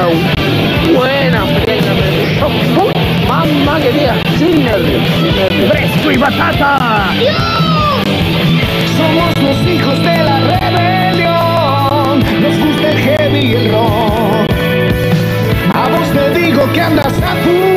una buena friega. me- Mamá querida, sin nervios. ¡Fresco y batata! Somos los hijos de la rebelión. Nos gusta el heavy y el rock. A vos te digo que andas apurado.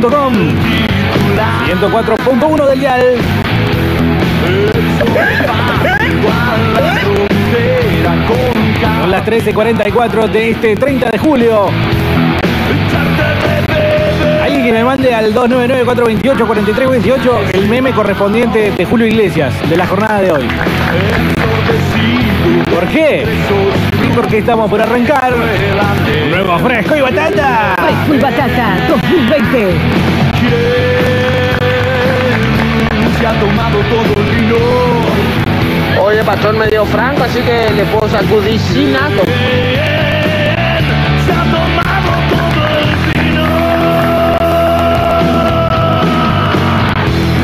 www.radiocitynqn.com 104.1 del dial. Son las 13.44 de este 30 de julio. Alguien que me mande al 299-428-4328 el meme correspondiente de Julio Iglesias de la jornada de hoy. ¿Por qué? Porque estamos por arrancar un nuevo fresco y batata. Fresco y batata 2020. Oye, patrón me dio franco, así que le puedo sacudir sin naco.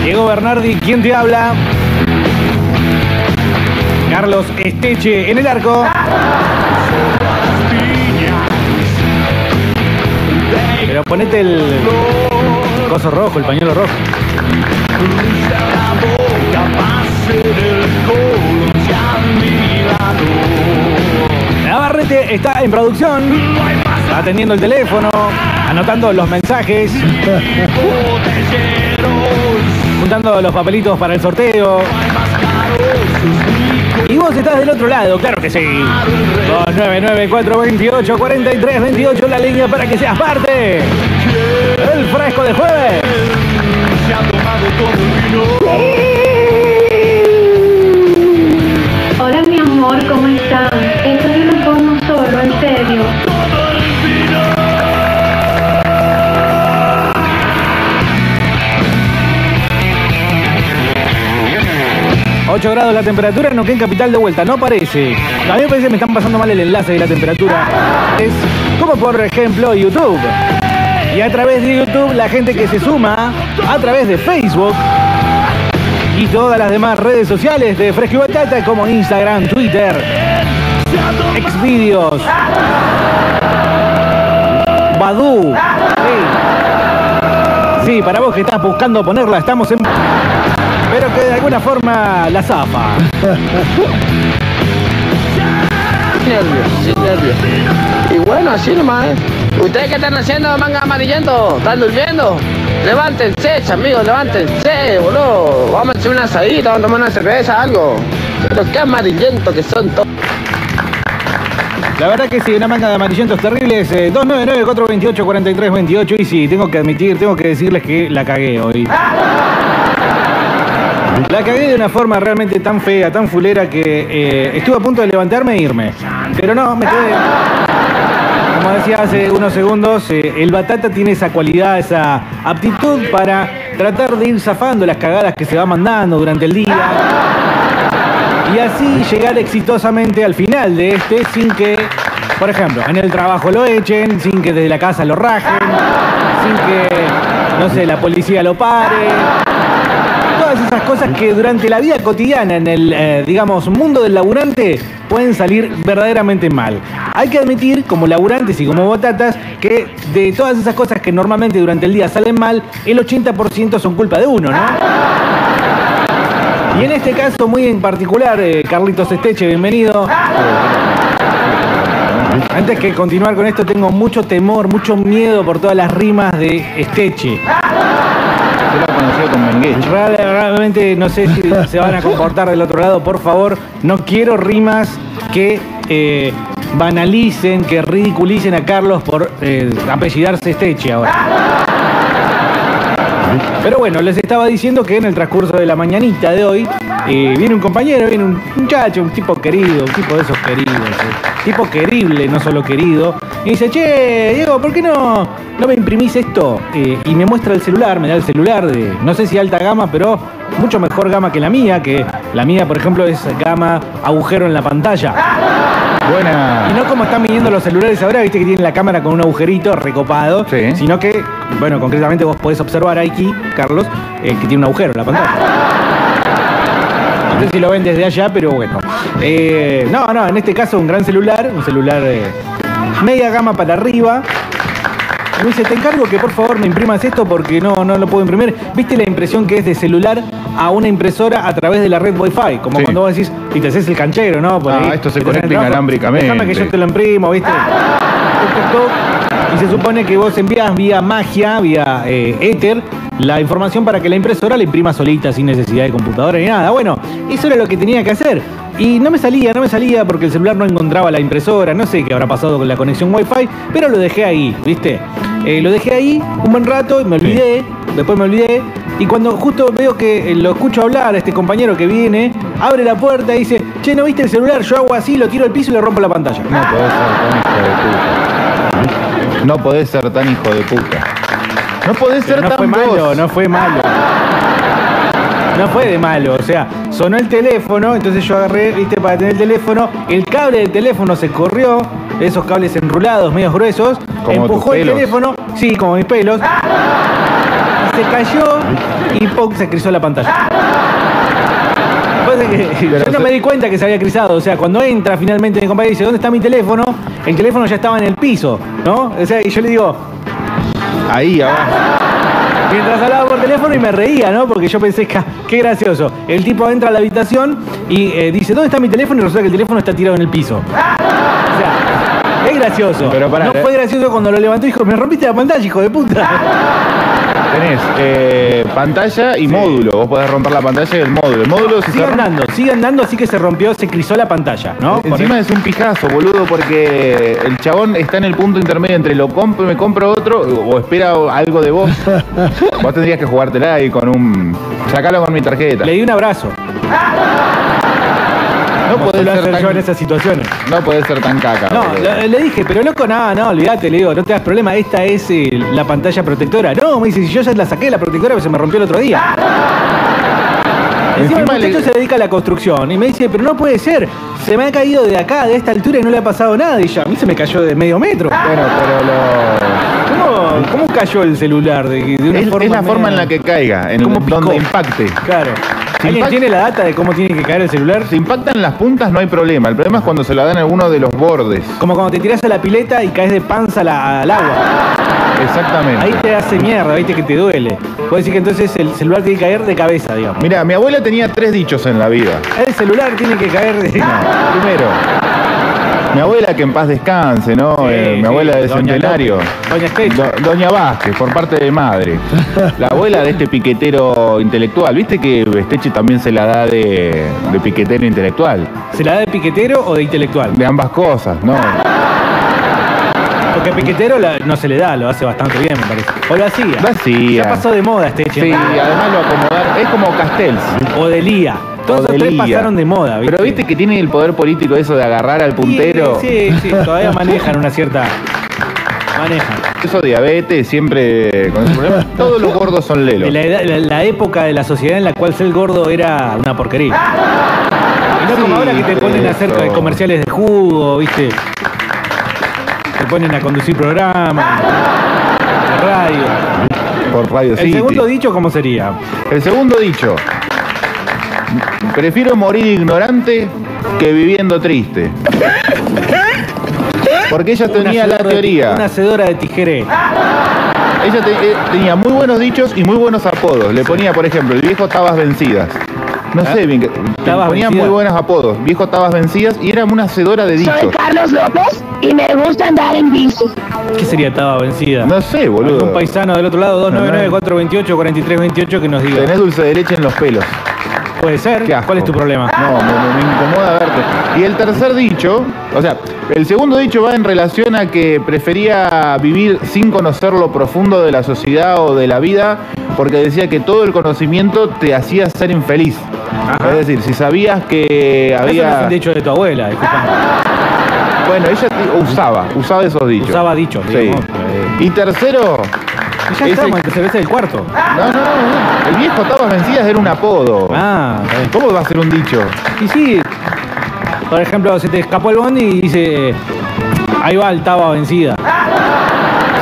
Diego Bernardi, ¿quién te habla? Carlos Esteche en el arco. Ponete el coso rojo, el pañuelo rojo. Navarrete está en producción, atendiendo el teléfono, anotando los mensajes, juntando los papelitos para el sorteo. Vos estás del otro lado, claro que sí. 299-428-4328 la línea para que seas parte. El fresco de jueves. Hola mi amor, ¿cómo están? Esto yo no como solo, en serio. 8 grados la temperatura en Neuquén Capital de vuelta, no parece. A mí me parece que me están pasando mal el enlace de la temperatura. Es como por ejemplo YouTube. Y a través de YouTube la gente que se suma a través de Facebook y todas las demás redes sociales de Fresco y Batata como Instagram, Twitter, Xvideos, Badu. Sí. Sí, para vos que estás buscando ponerla, estamos en pero que de alguna forma la zafa. Nervios, nervios. Y bueno, así nomás, ¿eh? ¿Ustedes qué están haciendo, manga amarillento? ¿Están durmiendo? Levántense, amigos, levántense, boludo. Vamos a hacer una asadita, vamos a tomar una cerveza, algo. Pero qué amarillento que son todos. La verdad que sí, una manga de amarillentos terribles. Eh, 299-428-4328. Y sí, tengo que admitir, tengo que decirles que la cagué hoy. La cagué de una forma realmente tan fea, tan fulera que eh, estuve a punto de levantarme e irme. Pero no, me quedé. Como decía hace unos segundos, eh, el batata tiene esa cualidad, esa aptitud para tratar de ir zafando las cagadas que se va mandando durante el día. Y así llegar exitosamente al final de este sin que, por ejemplo, en el trabajo lo echen, sin que desde la casa lo rajen, sin que, no sé, la policía lo pare. Todas esas cosas que durante la vida cotidiana, en el, eh, digamos, mundo del laburante, pueden salir verdaderamente mal. Hay que admitir, como laburantes y como botatas, que de todas esas cosas que normalmente durante el día salen mal, el 80% son culpa de uno, ¿no? Y en este caso muy en particular, eh, Carlitos Esteche, bienvenido. Antes que continuar con esto, tengo mucho temor, mucho miedo por todas las rimas de Esteche. Yo la conocido con Mengueche. Real- Realmente no sé si se van a comportar del otro lado, por favor. No quiero rimas que eh, banalicen, que ridiculicen a Carlos por eh, apellidarse Esteche ahora. Pero bueno, les estaba diciendo que en el transcurso de la mañanita de hoy eh, viene un compañero, viene un muchacho, un tipo querido, un tipo de esos queridos, eh, tipo querible, no solo querido, y dice, che, Diego, ¿por qué no, no me imprimís esto? Eh, y me muestra el celular, me da el celular de, no sé si alta gama, pero mucho mejor gama que la mía, que la mía, por ejemplo, es gama agujero en la pantalla. Buena. Y no como están viniendo los celulares ahora, viste que tienen la cámara con un agujerito recopado, Sí. sino que, bueno, concretamente vos podés observar aquí, Carlos, eh, que tiene un agujero en la pantalla. No sé si lo ven desde allá, pero bueno. Eh, no, no, en este caso un gran celular, un celular eh, media gama para arriba. Dice, te encargo que por favor me imprimas esto porque no, no lo puedo imprimir. ¿Viste la impresión que es de celular a una impresora a través de la red Wi-Fi? Como Sí. cuando vos decís, y te haces el canchero, ¿no? Por Ah, ahí, esto se conecta inalámbricamente. Déjame que yo te lo imprimo, ¿viste? Y se supone que vos envías vía magia, vía eh, éter, la información para que la impresora la imprima solita, sin necesidad de computadora ni nada. Bueno, eso era lo que tenía que hacer. Y no me salía, no me salía porque el celular no encontraba la impresora, no sé qué habrá pasado con la conexión Wi-Fi, pero lo dejé ahí, ¿viste? Eh, lo dejé ahí un buen rato y me olvidé, después me olvidé. Y cuando justo veo que eh, lo escucho hablar a este compañero que viene, abre la puerta y dice, che, ¿no viste el celular? Yo hago así, lo tiro al piso y le rompo la pantalla. No podés ser tan hijo de puta. No podés ser tan hijo de puta. No podés ser no tan fue malo, no fue malo. No fue de malo, o sea, sonó el teléfono, entonces yo agarré, viste, para tener el teléfono, el cable del teléfono se corrió, esos cables enrulados, medios gruesos, Como empujó el teléfono, sí, como mis pelos, y se cayó y ¡pum! se crizó la pantalla. Que yo no me di cuenta que se había crizado, o sea, cuando entra finalmente mi compañero y dice, ¿dónde está mi teléfono? El teléfono ya estaba en el piso, ¿no? O sea, y yo le digo, Ahí abajo. Mientras hablaba por teléfono y me reía, ¿no? Porque yo pensé, "Ja, qué gracioso. El tipo entra a la habitación y eh, dice, ¿dónde está mi teléfono? Y resulta que el teléfono está tirado en el piso. O sea, es gracioso. Pero pará, no eh. fue gracioso cuando lo levantó y dijo, me rompiste la pantalla, hijo de puta. Tenés eh, pantalla y módulo. Vos podés romper la pantalla y el módulo. El módulo si se Sigue andando, sigue andando, así que se rompió, se crizó la pantalla, ¿no? Por Encima es un pijazo, boludo, porque el chabón está en el punto intermedio entre lo compro, me compro otro o espera algo de vos. vos tendrías que jugártela ahí con un. Sacalo con mi tarjeta. Le di un abrazo. No podés suelo ser hacer yo en esas situaciones. no podés ser tan caca. No, le, le dije, pero loco, no, no, olvídate, le digo, no te das problema, esta es eh, la pantalla protectora. No, me dice, si yo ya la saqué la protectora, pero se me rompió el otro día. Encima el Encima le- muchacho se dedica a la construcción y me dice, pero no puede ser, se me ha caído de acá, de esta altura y no le ha pasado nada. Y ya, a mí se me cayó de medio metro. Bueno, pero lo. ¿Cómo, cómo cayó el celular? De, de una Es, forma es la forma en la que caiga, en ¿Cómo picó? donde impacte. Claro. Si ¿Alguien tiene la data de cómo tiene que caer el celular? Si impactan las puntas no hay problema. El problema es cuando se la dan a alguno de los bordes. Como cuando te tiras a la pileta y caes de panza la- al agua. Exactamente. Ahí te hace mierda, viste que te duele. Puedes decir que entonces el celular tiene que caer de cabeza, digamos. Mira, mi abuela tenía tres dichos en la vida. El celular tiene que caer de. Primero, mi abuela que en paz descanse, ¿no? Eh, mi sí, abuela de Doña Centenario. Doña. Do- Doña Vázquez, por parte de madre. La abuela de este piquetero intelectual. ¿Viste que Esteche también se la da de, de piquetero intelectual? ¿Se la da de piquetero o de intelectual? De ambas cosas, ¿no? Porque piquetero la- no se le da, lo hace bastante bien, me parece. O lo hacía. Lo hacía. Ya pasó de moda este Sí, además lo acomodar. Es como Castells. O de Lía. Todos o tres pasaron de moda, ¿viste? Pero viste que tiene el poder político eso de agarrar al puntero. Sí, sí, sí, todavía manejan una cierta. Manejan. Eso diabetes, siempre con ese problema. Todos los gordos son lelos. La, edad- la- la época de la sociedad en la cual ser gordo era una porquería. Y no como Sí, ahora que te ponen a hacer eso. comerciales de jugo, ¿viste? Te ponen a conducir programas de radio. Por Radio El City. segundo dicho, ¿cómo sería? El segundo dicho. Prefiero morir ignorante que viviendo triste. Porque ella tenía la teoría. Una hacedora de tijeré. Ella te- eh, tenía muy buenos dichos y muy buenos apodos. Le ponía, por ejemplo, el viejo tabas vencidas. No sé bien, que- le Tabas ponía vencidas. muy buenos apodos. Viejo tabas vencidas y era una hacedora de Soy dichos. Carlos López y me gusta andar en bici. ¿Qué sería Taba vencida? No sé, boludo. Un paisano del otro lado, 299-428-4328, que nos diga. Tenés dulce de leche en los pelos. Puede ser. ¿Cuál es tu problema? No, me, incomoda verte. Y el tercer dicho, o sea, el segundo dicho va en relación a que prefería vivir sin conocer lo profundo de la sociedad o de la vida, porque decía que todo el conocimiento te hacía ser infeliz. Ajá. Es decir, si sabías que Eso no es había... un dicho de tu abuela. Bueno, ella usaba, usaba esos dichos. Usaba dichos, Sí. digamos. Y tercero... Ese- estamos, que se ve el cuarto. No, no, no, el viejo Tabas Vencidas era un apodo. Ah, está bien. ¿Cómo va a ser un dicho? Y sí, por ejemplo, se te escapó el bondi y dice, ahí va el Taba vencida.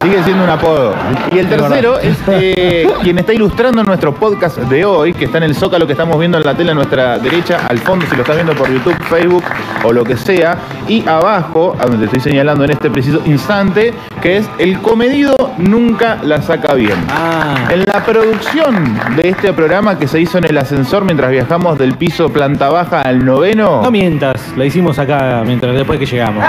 Sigue siendo un apodo. Y el tercero es eh, quien está ilustrando nuestro podcast de hoy, que está en el zócalo que estamos viendo en la tele a nuestra derecha, al fondo, si lo estás viendo por YouTube, Facebook o lo que sea. Y abajo, a donde te estoy señalando en este preciso instante, que es el comedido nunca la saca bien. Ah, En la producción de este programa que se hizo en el ascensor mientras viajamos del piso planta baja al noveno, no mientas, la hicimos acá mientras después que llegamos.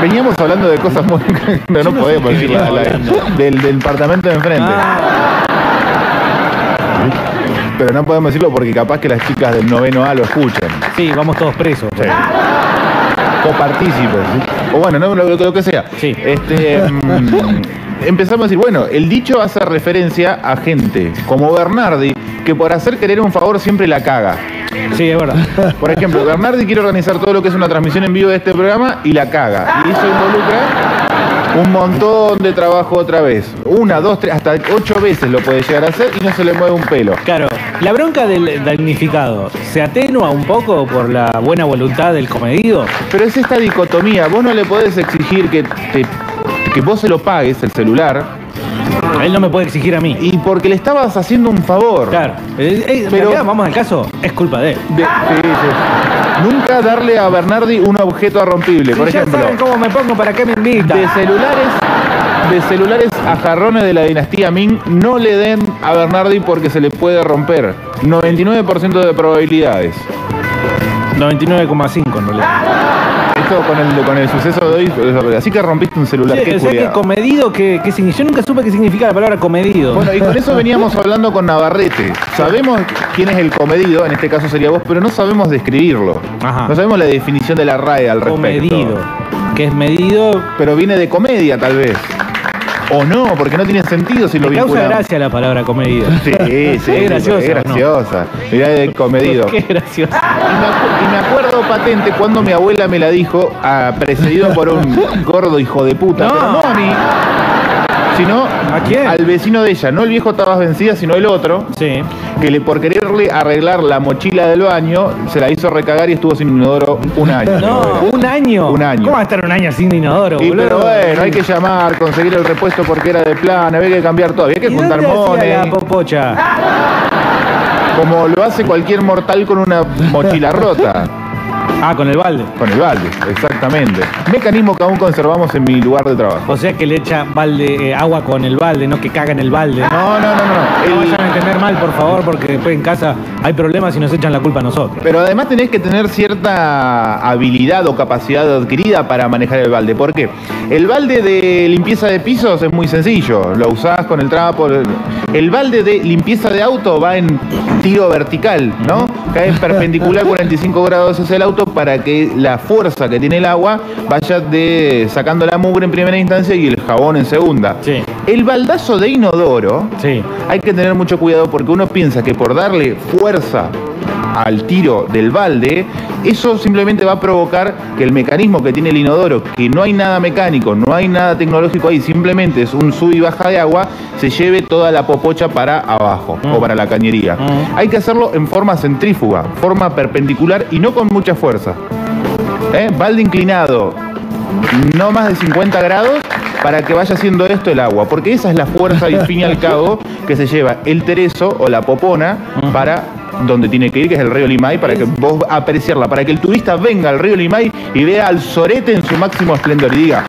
Veníamos hablando de cosas muy... no, no no podemos hablando. del, del departamento de enfrente. Ah, Pero no podemos decirlo porque capaz que las chicas del noveno A lo escuchan. sí, vamos todos presos. Sí. Copartícipes. O bueno, no, lo, lo que sea. Sí. Este, mm, empezamos a decir, bueno, el dicho hace referencia a gente como Bernardi, que por hacer querer un favor siempre la caga. Sí, es verdad. Por ejemplo, Bernardi quiere organizar todo lo que es una transmisión en vivo de este programa y la caga. Y eso involucra un montón de trabajo otra vez. Una, dos, tres, hasta ocho veces lo puede llegar a hacer y no se le mueve un pelo. Claro, la bronca del damnificado se atenúa un poco por la buena voluntad del comedido. Pero es esta dicotomía, vos no le podés exigir que, te- que vos se lo pagues el celular Él no me puede exigir a mí. y porque le estabas haciendo un favor. Claro, eh, eh, Pero- vamos al caso, es culpa de él. De- sí, sí. Nunca darle a Bernardi un objeto arrompible. Por Si ya ejemplo, saben cómo me pongo, ¿para qué me invitan? de celulares, de celulares a jarrones de la dinastía Ming, no le den a Bernardi porque se le puede romper. 99% de probabilidades. 99,5 en realidad. Esto con el, con el suceso de hoy, así que rompiste un celular. Sí, qué o sea que comedido, que, que signi- yo nunca supe qué significa la palabra comedido. Bueno, y con eso veníamos hablando con Navarrete. Sabemos quién es el comedido, en este caso sería vos, pero no sabemos describirlo. Ajá. No sabemos la definición de la RAE al respecto. comedido. Que es medido. Pero viene de comedia, tal vez. O no, porque no tiene sentido si lo Me causa vinculamos. gracia la palabra comedido. Sí, sí, Es graciosa, es ¿o no? graciosa. Mirá comedido. Qué gracioso. Y me, acu- y me acuerdo patente cuando mi abuela me la dijo, ah, precedido por un gordo hijo de puta. No. Pero no a mí, sino ¿A quién? al vecino de ella. No el viejo Tabas Vencida, sino el otro. Sí. que le, por quererle arreglar la mochila del baño, se la hizo recagar y estuvo sin inodoro un año. No, un año. Un año. ¿Cómo va a estar un año sin inodoro, Y boludo? pero bueno, hay que llamar, conseguir el repuesto porque era de plan, había que cambiar todo, había que ¿Y juntar dónde hacía la popocha? como lo hace cualquier mortal con una mochila rota, Ah, con el balde. con el balde, exactamente. Mecanismo que aún conservamos en mi lugar de trabajo. O sea que le echa balde, eh, agua con el balde, no que caga en el balde. No, no, no, no. No el- vayan a entender mal, por favor, porque después en casa hay problemas y nos echan la culpa a nosotros. Pero además tenés que tener cierta habilidad o capacidad adquirida para manejar el balde. ¿Por qué? El balde de limpieza de pisos es muy sencillo. Lo usás con el trapo. El balde de limpieza de auto va en tiro vertical, ¿no? Cae perpendicular 45 grados hacia el auto para que la fuerza que tiene el agua vaya de sacando la mugre en primera instancia y el jabón en segunda. Sí. El baldazo de inodoro Sí. hay que tener mucho cuidado porque uno piensa que por darle fuerza al tiro del balde, eso simplemente va a provocar que el mecanismo que tiene el inodoro, que no hay nada mecánico, no hay nada tecnológico ahí, simplemente es un sub y baja de agua, se lleve toda la popocha para abajo Mm. o para la cañería. Mm. Hay que hacerlo en forma centrífuga, forma perpendicular y no con mucha fuerza. ¿Eh? Balde inclinado, no más de 50 grados para que vaya haciendo esto el agua, porque esa es la fuerza y fin y al cabo que se lleva el tereso o la popona para donde tiene que ir, que es el río Limay, para que vos apreciarla, para que el turista venga al río Limay y vea al sorete en su máximo esplendor y diga,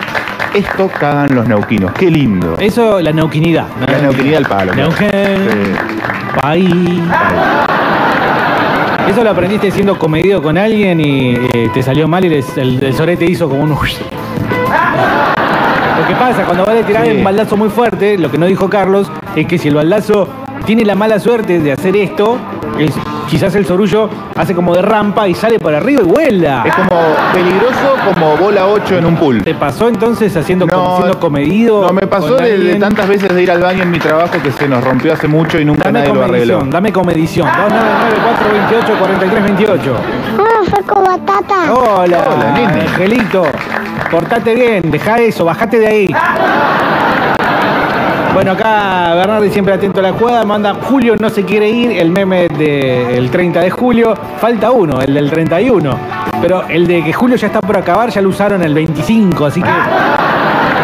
esto cagan los neuquinos, qué lindo. Eso, la neuquinidad. ¿no? La neuquinidad del palo. Neuquén, Sí. país. Eso lo aprendiste siendo comedido con alguien y eh, te salió mal y les- el, el sorete hizo como un... Lo que pasa, cuando vale tirar Sí. un baldazo muy fuerte, lo que no dijo Carlos, es que si el baldazo tiene la mala suerte de hacer esto, quizás el sorullo hace como de rampa y sale para arriba y vuela. Es como peligroso como bola 8 en un pool. ¿Te pasó entonces haciendo, No, siendo comedido? No, me pasó de, tantas veces de ir al baño en mi trabajo que se nos rompió hace mucho y nunca Dame nadie lo arregló. dame comedición. 299-428-4328. Ah, fue con batata. Hola, Hola. Angelito. Portate bien, deja eso, bajate de ahí. Bueno, acá Bernardi siempre atento a la jugada, manda Julio no se quiere ir, el meme del 30 de julio, falta uno, el del 31. Pero el de que Julio ya está por acabar ya lo usaron el 25, así que...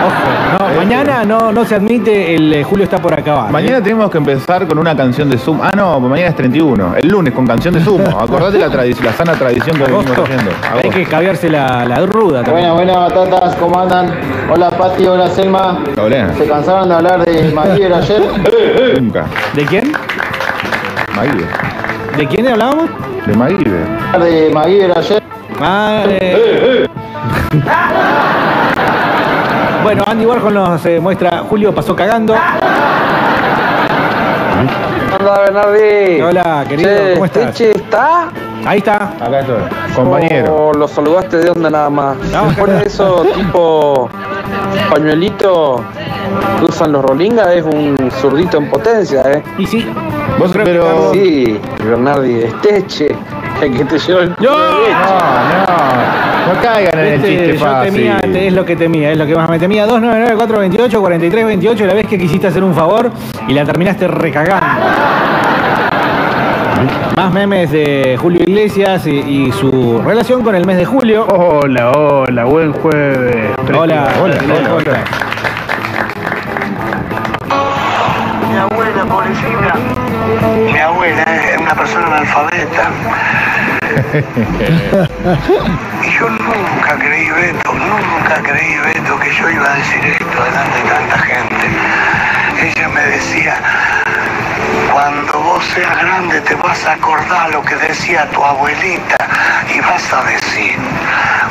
Ojo, no, mañana no, no se admite el eh, Julio está por acabar. ¿eh? Mañana tenemos que empezar con una canción de Zoom. Ah, no, mañana es 31. El lunes con canción de Zoom. Acordate la, tradición, la sana tradición que venimos Agosto. haciendo. Hay Agosto. que caviarse la, la ruda también. Buenas, buenas batatas, ¿cómo andan? Hola Pati, hola Selma. ¿Se cansaron de hablar de MacGyver ayer? Nunca. ¿De quién? Maguire. ¿De quién hablábamos? De Maguire. De MacGyver ayer. Ah, eh. Bueno, Andy Warhol nos eh, muestra, Julio pasó cagando. Hola, Bernardi. Hola, querido, Che, ¿cómo estás? ¿está? Ahí está. Acá estoy. Compañero. ¿O lo saludaste de onda nada más? No, Después de eso, tipo pañuelito que usan los rolingas, es un zurdito en potencia, ¿eh? Y sí. Vos, que pero. Sí, Bernardi, es Teche, el que te llevó el ¡No! No, no. No caigan en el Este, chiste yo fácil. temía, es lo que temía, es lo que más me temía. 299-428-4328, la vez que quisiste hacer un favor y la terminaste recagando. Más memes de Julio Iglesias y, y su relación con el mes de julio. Hola, hola, buen jueves. Hola, hola, ¿cómo hola, estás? Abuela es una persona analfabeta. y yo nunca creí, Beto, nunca creí, Beto, que yo iba a decir esto delante de tanta gente. Ella me decía, cuando vos seas grande te vas a acordar lo que decía tu abuelita y vas a decir,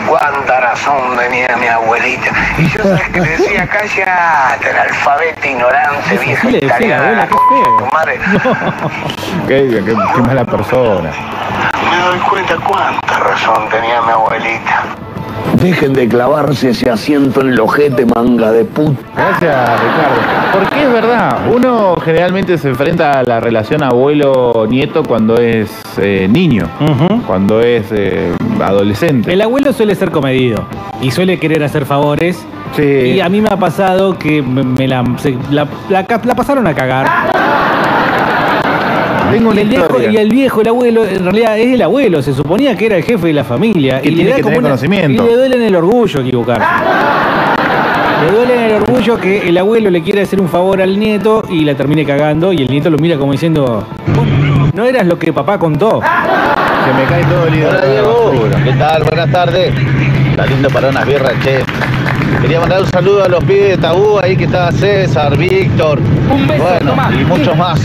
cuánta razón tenía mi abuelita. Y yo sabes que decía, cállate, analfabeta, ignorante, Eso vieja sí le decía, italiana, abuela, qué feo. tu madre. Qué, qué- qué mala persona. Me doy cuenta cuánta razón tenía mi abuelita. Dejen de clavarse ese asiento en el ojete, manga de puta. Gracias, Ricardo. Porque es verdad, uno generalmente se enfrenta a la relación abuelo-nieto cuando es eh, niño, cuando es eh, adolescente. El abuelo suele ser comedido y suele querer hacer favores. Sí. Y a mí me ha pasado que me, me la, se- la- la ca- la pasaron a cagar. Tengo una el, viejo, y el viejo, el abuelo, en realidad es el abuelo, se suponía que era el jefe de la familia. Que y le tiene da que como tener una- conocimiento. Y le duele en el orgullo equivocarse. Le duele en el orgullo que el abuelo le quiere hacer un favor al nieto y la termine cagando y el nieto lo mira como diciendo, "Vos no eras lo que papá contó. Se me cae todo el Hola Diego. ¿qué tal? Buenas tardes. Está lindo para unas birras, che. Quería mandar un saludo a los pibes de Tabú, ahí que está César, Víctor, bueno, y muchos más.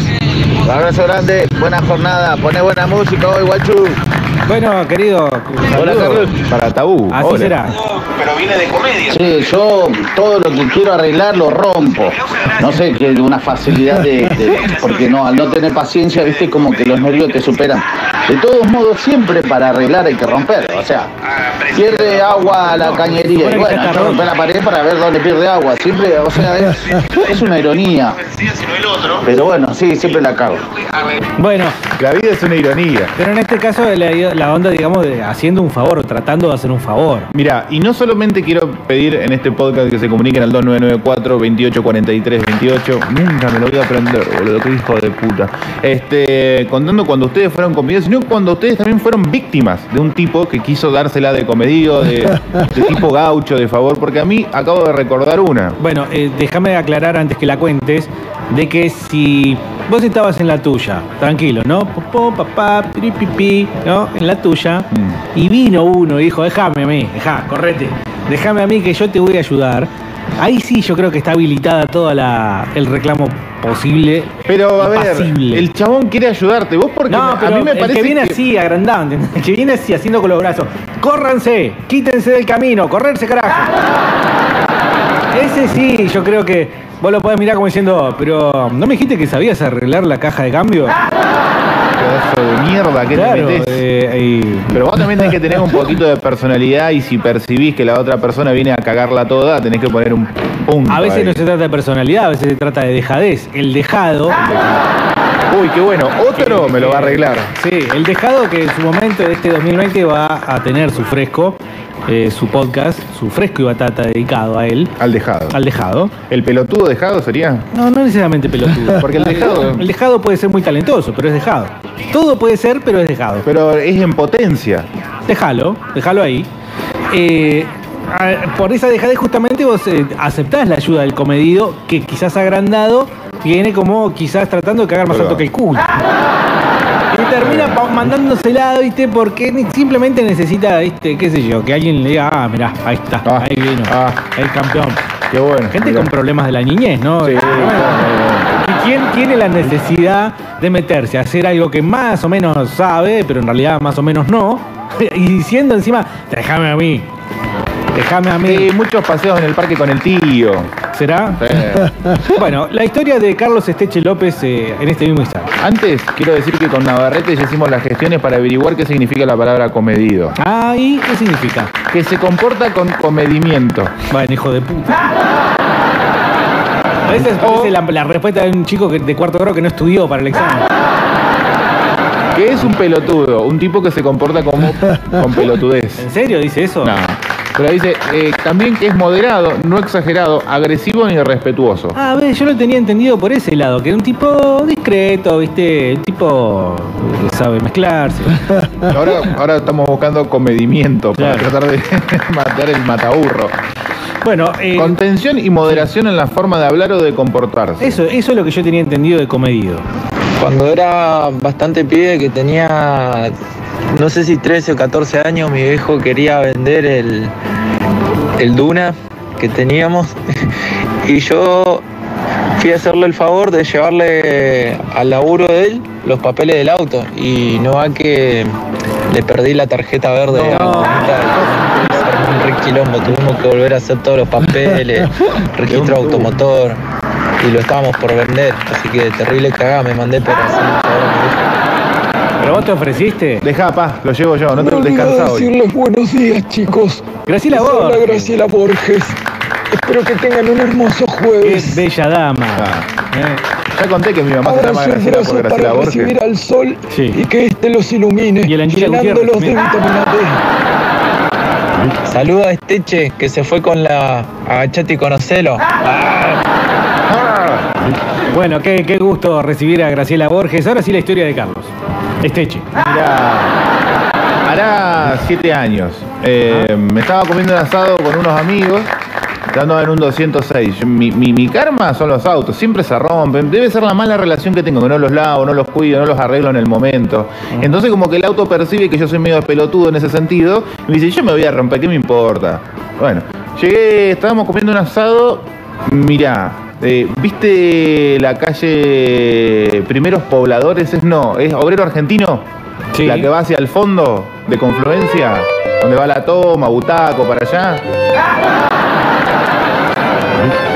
Un abrazo grande, buena jornada, pone buena música hoy, guachu. Bueno, querido, Hola, Carlos. Para tabú. así Hola. será. Pero viene de comedia. Sí, yo todo lo que quiero arreglar lo rompo. No sé, que una facilidad de, de- Porque no, al no tener paciencia, viste, como que los nervios te superan. De todos modos, siempre para arreglar hay que romper. O sea, pierde agua la cañería. Y bueno, hay que romper la pared para ver dónde pierde agua. Siempre, o sea, es, es una ironía. Pero bueno, sí, siempre la cago. Bueno, La vida es una ironía. pero en este caso la, la onda, digamos, de haciendo un favor, tratando de hacer un favor. Mira, y no solamente quiero pedir en este podcast que se comuniquen al 2994 2843 28. Nunca me lo voy a aprender, boludo, qué hijo de puta. Este, contando cuando ustedes fueron comedidos, sino cuando ustedes también fueron víctimas de un tipo que quiso dársela de comedido, de, de tipo gaucho, de favor, porque a mí acabo de recordar una. Bueno, eh, déjame aclarar antes que la cuentes de que si vos estabas en la tuya, tranquilo, ¿no? Popó, papá, piripipi, ¿no? En la tuya. Mm. Y vino uno y dijo, déjame a mí, dejá, correte. Déjame a mí que yo te voy a ayudar. Ahí sí yo creo que está habilitada toda la el reclamo posible. Pero a ver, pasible. el chabón quiere ayudarte. Vos porque No, pero a mí me el parece que viene así, agrandado, ¿entendés? el que viene así, haciendo con los brazos. ¡Córranse! ¡Quítense del camino! ¡Correrse, carajo! Ese sí, yo creo que vos lo podés mirar como diciendo, pero ¿no me dijiste que sabías arreglar la caja de cambio? pedazo de mierda que Claro, te metés. eh, y- Pero vos también tenés que tener un poquito de personalidad y si percibís que la otra persona viene a cagarla toda, tenés que poner un punto. A veces ahí. no se trata de personalidad, a veces se trata de dejadez. El dejado. Uy, qué bueno. Otro me lo va a arreglar. Sí, el dejado que en su momento de este 2020 va a tener su fresco, eh, su podcast, su fresco y batata dedicado a él. Al dejado. Al dejado. ¿El pelotudo dejado sería? No, no necesariamente pelotudo. Porque el dejado- El dejado puede ser muy talentoso, pero es dejado. Todo puede ser, pero es dejado. Pero es en potencia. Déjalo, déjalo ahí. Eh, por esa dejadez justamente vos eh, aceptás la ayuda del comedido que quizás agrandado viene como quizás tratando de cagar más alto que el culo. Y termina mandándosela, ¿viste? Porque simplemente necesita, ¿viste? ¿Qué sé yo? Que alguien le diga, ah, mirá, ahí está, Ah, ahí vino, ah. el campeón. Qué bueno. Gente Mirá. con problemas de la niñez, ¿no? Sí, Eh, claro. ¿Y quién tiene la necesidad de meterse a hacer algo que más o menos sabe, pero en realidad más o menos no? Y diciendo encima, déjame a mí, déjame a mí. Sí, muchos paseos en el parque con el tío. ¿Será? Sí. Bueno, la historia de Carlos Esteche López eh, en este mismo instante. Antes, quiero decir que con Navarrete ya hicimos las gestiones para averiguar qué significa la palabra comedido. Ah, ¿y qué significa? Que se comporta con comedimiento. Bueno, hijo de puta. A veces parece la, la respuesta de un chico que- de cuarto grado que no estudió para el examen. Que es un pelotudo, un tipo que se comporta como con pelotudez. ¿En serio dice eso? No. Pero dice eh, también que es moderado, no exagerado, agresivo ni irrespetuoso. Ah, a ver, yo lo tenía entendido por ese lado, que era un tipo discreto, ¿viste? Un tipo que sabe mezclarse. Ahora, ahora estamos buscando comedimiento para Claro. tratar de matar el mataburro. Bueno, eh, Contención y moderación en la forma de hablar o de comportarse. eso, eso es lo que yo tenía entendido de comedido. Cuando era bastante pibe, que tenía, no sé si 13 o 14 años, mi viejo quería vender el, el Duna que teníamos. Y yo fui a hacerle el favor de llevarle al laburo de él los papeles del auto. Y no va que le perdí la tarjeta verde a armó un re quilombo, tuvimos que volver a hacer todos los papeles, registro automotor y lo estábamos por vender, así que terrible cagada me mandé por hacer el favor a mi viejo. ¿Pero vos te ofreciste? Deja, pa, lo llevo yo, no te Me olvidé descansado hoy. decirles buenos días, chicos. Graciela Borges. Graciela Borges. Espero que tengan un hermoso Qué jueves. bella dama. Ah. Eh, Ya conté que mi mamá se llama Graciela por Graciela para recibir Borges. al sol Sí. y que éste los ilumine, Y el llenándolos de vitamina D. Saluda a Esteche que se fue con la agachate y conocelo. Bueno, qué, qué gusto recibir a Graciela Borges. Ahora sí la historia de Carlos. Esteche. Mirá, hará siete años. Eh, me estaba comiendo un asado con unos amigos. Andaba en un 206. Yo- Mi, mi- mi karma son los autos, siempre se rompen. Debe ser la mala relación que tengo, que no los lavo, no los cuido, no los arreglo en el momento. Entonces como que el auto percibe que yo soy medio pelotudo en ese sentido y me dice, yo me voy a romper, ¿qué me importa? Bueno, llegué, estábamos comiendo un asado, mirá, eh, ¿viste la calle Primeros Pobladores? Es no, es Obrero Argentino, Sí. la que va hacia el fondo de Confluencia, donde va la toma, Butaco, para allá.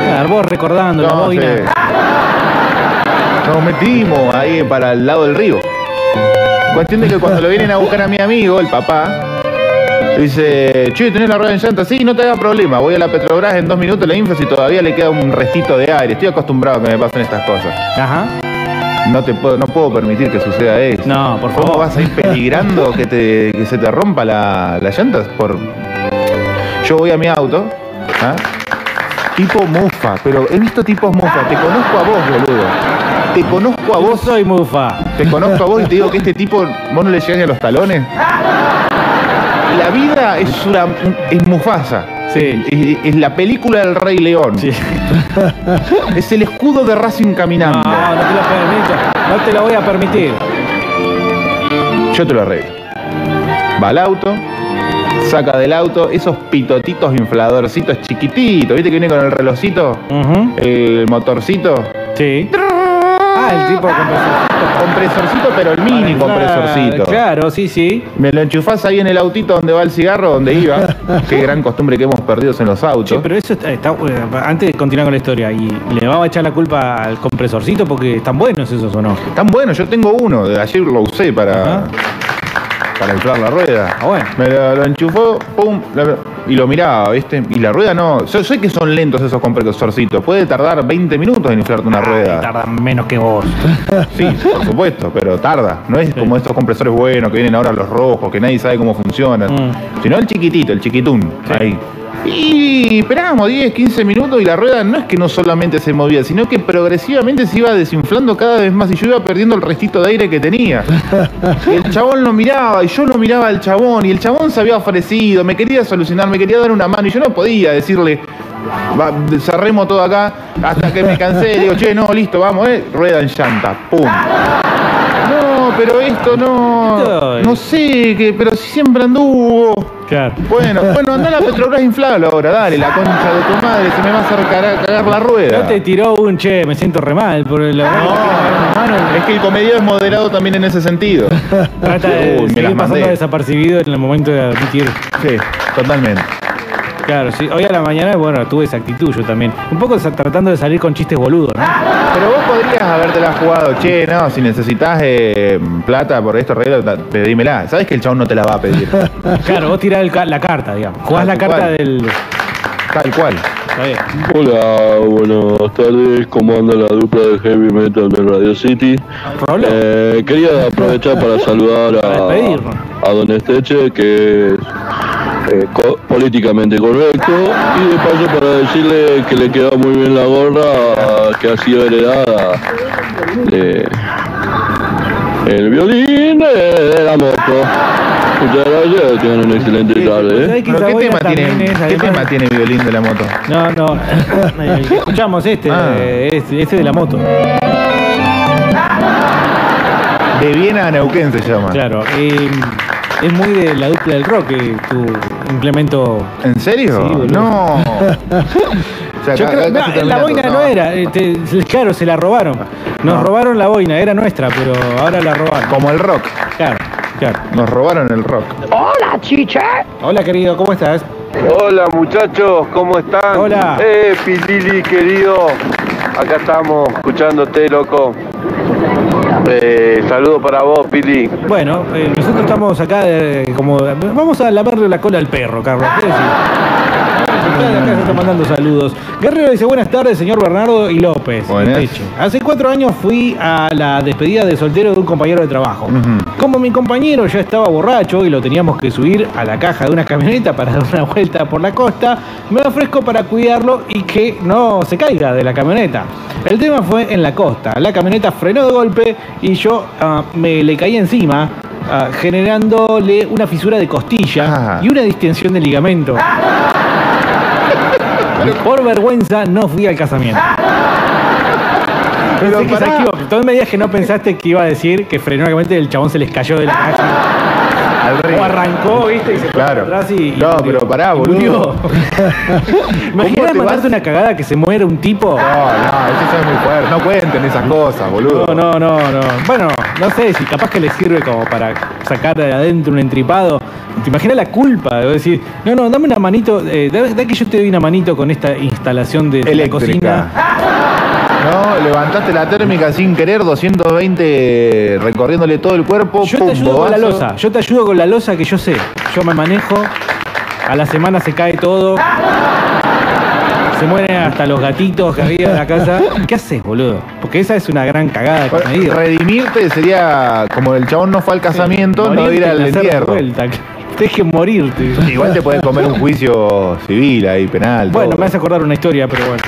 Claro, vos recordando la boina. Nos metimos ahí para el lado del río. Cuestión de que cuando lo vienen a buscar a mi amigo, el papá, dice, che, ¿tenés la rueda en llanta? Sí, no te hagas problema, voy a la Petrobras en dos minutos, la info y todavía le queda un restito de aire. Estoy acostumbrado a que me pasen estas cosas. Ajá. No te puedo, no puedo permitir que suceda eso. No, por ¿Cómo favor. vas a ir peligrando que, te, que se te rompa la, las llantas? Por... Yo voy a mi auto, ¿ah? tipo mufa, pero he visto tipos mufa. Te conozco a vos, boludo. Te conozco a Yo vos. soy mufa. Te conozco a vos y te digo que este tipo, vos no le llegás ni a los talones. La vida es una es Mufasa. Sí. Es, es la película del Rey León. Sí. Es el escudo de Racing caminando. No, No, te lo permito. No te lo voy a permitir. Yo te lo arreglo. Va al auto, saca del auto esos pitotitos infladorcitos chiquititos, ¿viste que viene con el relojcito? El motorcito. Sí. Ah, el tipo compresorcito. Compresorcito, pero el mini compresorcito. Claro, sí, sí. Me lo enchufás ahí en el autito donde va el cigarro, donde iba. Qué gran costumbre que hemos perdido en los autos. Che, pero eso está, está- eh, antes de continuar con la historia, ¿y le vamos a echar la culpa al compresorcito porque están buenos esos o no? Tan bueno, yo tengo uno, de ayer lo usé para, para inflar la rueda. Ah, Me lo, lo enchufó, pum, la- y lo miraba, ¿viste? Y la rueda no. Yo sé que son lentos esos compresorcitos. Puede tardar 20 minutos en inflarte una rueda. Tardan menos que vos. Sí, por supuesto, pero tarda. No es como estos compresores buenos que vienen ahora los rojos, que nadie sabe cómo funcionan. Sino el chiquitito, el chiquitún. Ahí. Y esperábamos 10, 15 minutos y la rueda no es que no solamente se movía, sino que progresivamente se iba desinflando cada vez más y yo iba perdiendo el restito de aire que tenía. El chabón lo miraba y yo lo miraba al chabón y el chabón se había ofrecido, me quería solucionar, me quería dar una mano y yo no podía decirle, "Va, cerremos todo acá hasta que me cansé. Digo, che, no, listo, vamos, eh, rueda en llanta, pum. No, pero esto no. No sé, que, pero si siempre anduvo. Claro. Bueno, bueno, anda a la Petrobras inflable ahora, dale, la concha de tu madre, se me va a hacer cagar, cagar la rueda. No te tiró un che, me siento re mal por el. Es que el comediado es moderado también en ese sentido. Trata de Uy, me seguir las pasando mandé. desapercibido en el momento de admitir. Sí, totalmente. Claro, sí. Hoy a la mañana, bueno, tuve esa actitud yo también. Un poco tratando de salir con chistes boludos, ¿no? Pero vos podrías habértela jugado, che, no, si necesitas eh, plata por esto, arreglo, pedímela. Sabes que el chabón no te la va a pedir. Claro, vos tirás el la carta, digamos. Jugás la carta cual. del. Tal cual. Está bien. Hola, buenas tardes. ¿Cómo anda la dupla de heavy metal de Radio City? Eh, quería aprovechar para saludar a, a Don Esteche, que es eh, co- políticamente correcto, y de paso para decirle que le queda muy bien la gorra que ha sido heredada de el violín de, de la moto. Muchas gracias, tengan una excelente tarde. ¿eh? ¿Sabés que ¿Pero esa qué tema, tiene, es, ¿qué tema tiene violín de la moto? No, no. El escuchamos este, Ah. eh, este, este de la moto. De Viena a Neuquén se llama. Claro. eh, es muy de la dupla del rock, eh, tu implemento. ¿En serio? Sí, boludo. no. O sea, Yo acá- creo- acá no, la boina todo. no era, este, claro, se la robaron. Nos robaron la boina, era nuestra, pero ahora la robaron. Como el rock. Claro, claro. Nos robaron el rock. Hola, chiche. Hola, querido, ¿cómo estás? Hola muchachos, ¿cómo están? Hola. Eh, Pilili querido, acá estamos escuchándote, loco. Eh, saludo para vos, Pili. Bueno, eh, nosotros estamos acá de- como. Vamos a lavarle la cola al perro, Carlos. Acá, acá se están mandando saludos. Guerrero dice buenas tardes, señor Bernardo y López. Hace cuatro años fui a la despedida de soltero de un compañero de trabajo. Como mi compañero ya estaba borracho y lo teníamos que subir a la caja de una camioneta para dar una vuelta por la costa, me ofrezco para cuidarlo y que no se caiga de la camioneta. El tema fue en la costa. La camioneta frenó de golpe y yo ah, me le caí encima, ah, generándole una fisura de costilla y una distensión de ligamento. Por vergüenza no fui al casamiento. Pensé que se equivocó. Tú me digas que no pensaste que iba a decir que y el chabón se les cayó de la O arrancó, viste, y se fue Claro. para atrás y. No, pero pará, boludo. Imagínate te mandarte una cagada que se muere un tipo. No, no, eso es muy fuerte. No cuenten esas cosas, boludo. No, no, no, no. Bueno, no sé si capaz que le sirve como para sacar de adentro un entripado. ¿Te imaginas la culpa de decir, no, no, dame una manito, eh, da, da que yo te doy una manito con esta instalación de, la Eléctrica. cocina? No, levantaste la térmica sin querer, 220 recorriéndole todo el cuerpo. Yo te ayudo con la losa, yo te ayudo con la losa que yo sé. Yo me manejo, a la semana se cae todo. Se mueren hasta los gatitos que había en la casa. ¿Qué haces, boludo? Porque esa es una gran cagada de medida. Redimirte sería como el chabón no fue al casamiento, no ir al entierro. Deje morirte. Igual te puedes comer un juicio civil ahí, penal. Bueno, todo. me hace acordar una historia, pero bueno.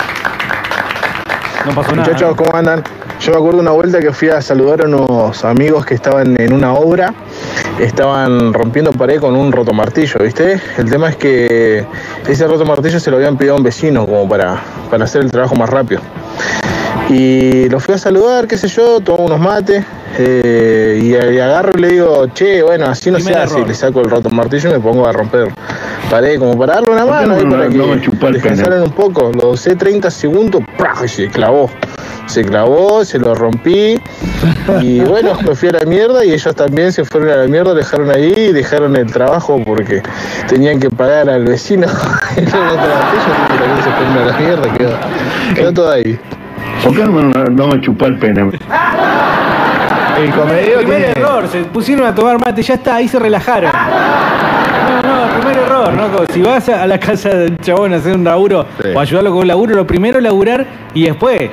No pasó nada. Muchachos, ¿cómo andan? Yo me acuerdo una vuelta que fui a saludar a unos amigos que estaban en una obra, estaban rompiendo pared con un rotomartillo, ¿viste? El tema es que ese rotomartillo se lo habían pedido a un vecino como para, para hacer el trabajo más rápido. Y lo fui a saludar, qué sé yo, tomo unos mates. eh, y, y agarro y le digo, che, bueno, así no se hace. Le saco el roto martillo y me pongo a romper pared, como para darle una ¿Por qué mano no- para no me que descansaran un poco. Lo usé 30 segundos, ¡prá! y se clavó. Se clavó, se lo rompí. Y bueno, me fui a la mierda y ellos también se fueron a la mierda, dejaron ahí y dejaron el trabajo porque tenían que pagar al vecino. Y también se fueron a la mierda, quedó, quedó todo ahí. ¿Por qué no, no me chupó el pene? El comedio Primer tiene. error, se pusieron a tomar mate, ya está, ahí se relajaron. No, no, primer error, ¿no? Si vas a la casa del chabón a hacer un laburo Sí. o ayudarlo con un laburo, lo primero es laburar y después.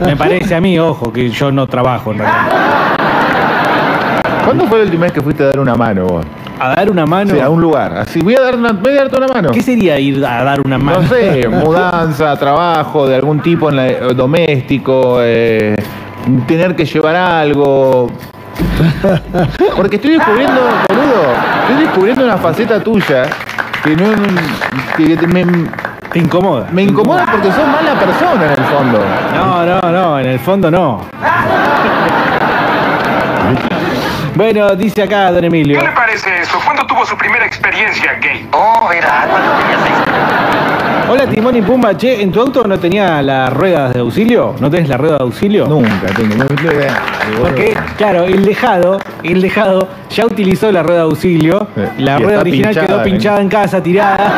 Me parece a mí, ojo, que yo no trabajo en realidad. ¿Cuándo fue la última vez que fuiste a dar una mano vos? A dar una mano. Sí, a un lugar. Así, voy a, dar una, voy a darte una mano. ¿Qué sería ir a dar una mano? No sé, mudanza, trabajo de algún tipo en la- eh, doméstico, eh, tener que llevar algo. Porque estoy descubriendo, boludo, estoy descubriendo una faceta tuya que no que me, Te incomoda. me incomoda porque sos mala persona en el fondo. No, no, no, en el fondo no. Bueno, dice acá don Emilio. ¿Qué le parece eso? ¿Cuándo tuvo su primera experiencia gay? Oh, era cuando tenía seis. Hola Timón y Pumba, che, ¿en tu auto no tenía las ruedas de auxilio? ¿No tenés la rueda de auxilio? Nunca tengo. no. Porque, claro, el dejado, el dejado ya utilizó la rueda de auxilio, Sí. la rueda original pinchada, quedó ¿eh? pinchada en casa, tirada,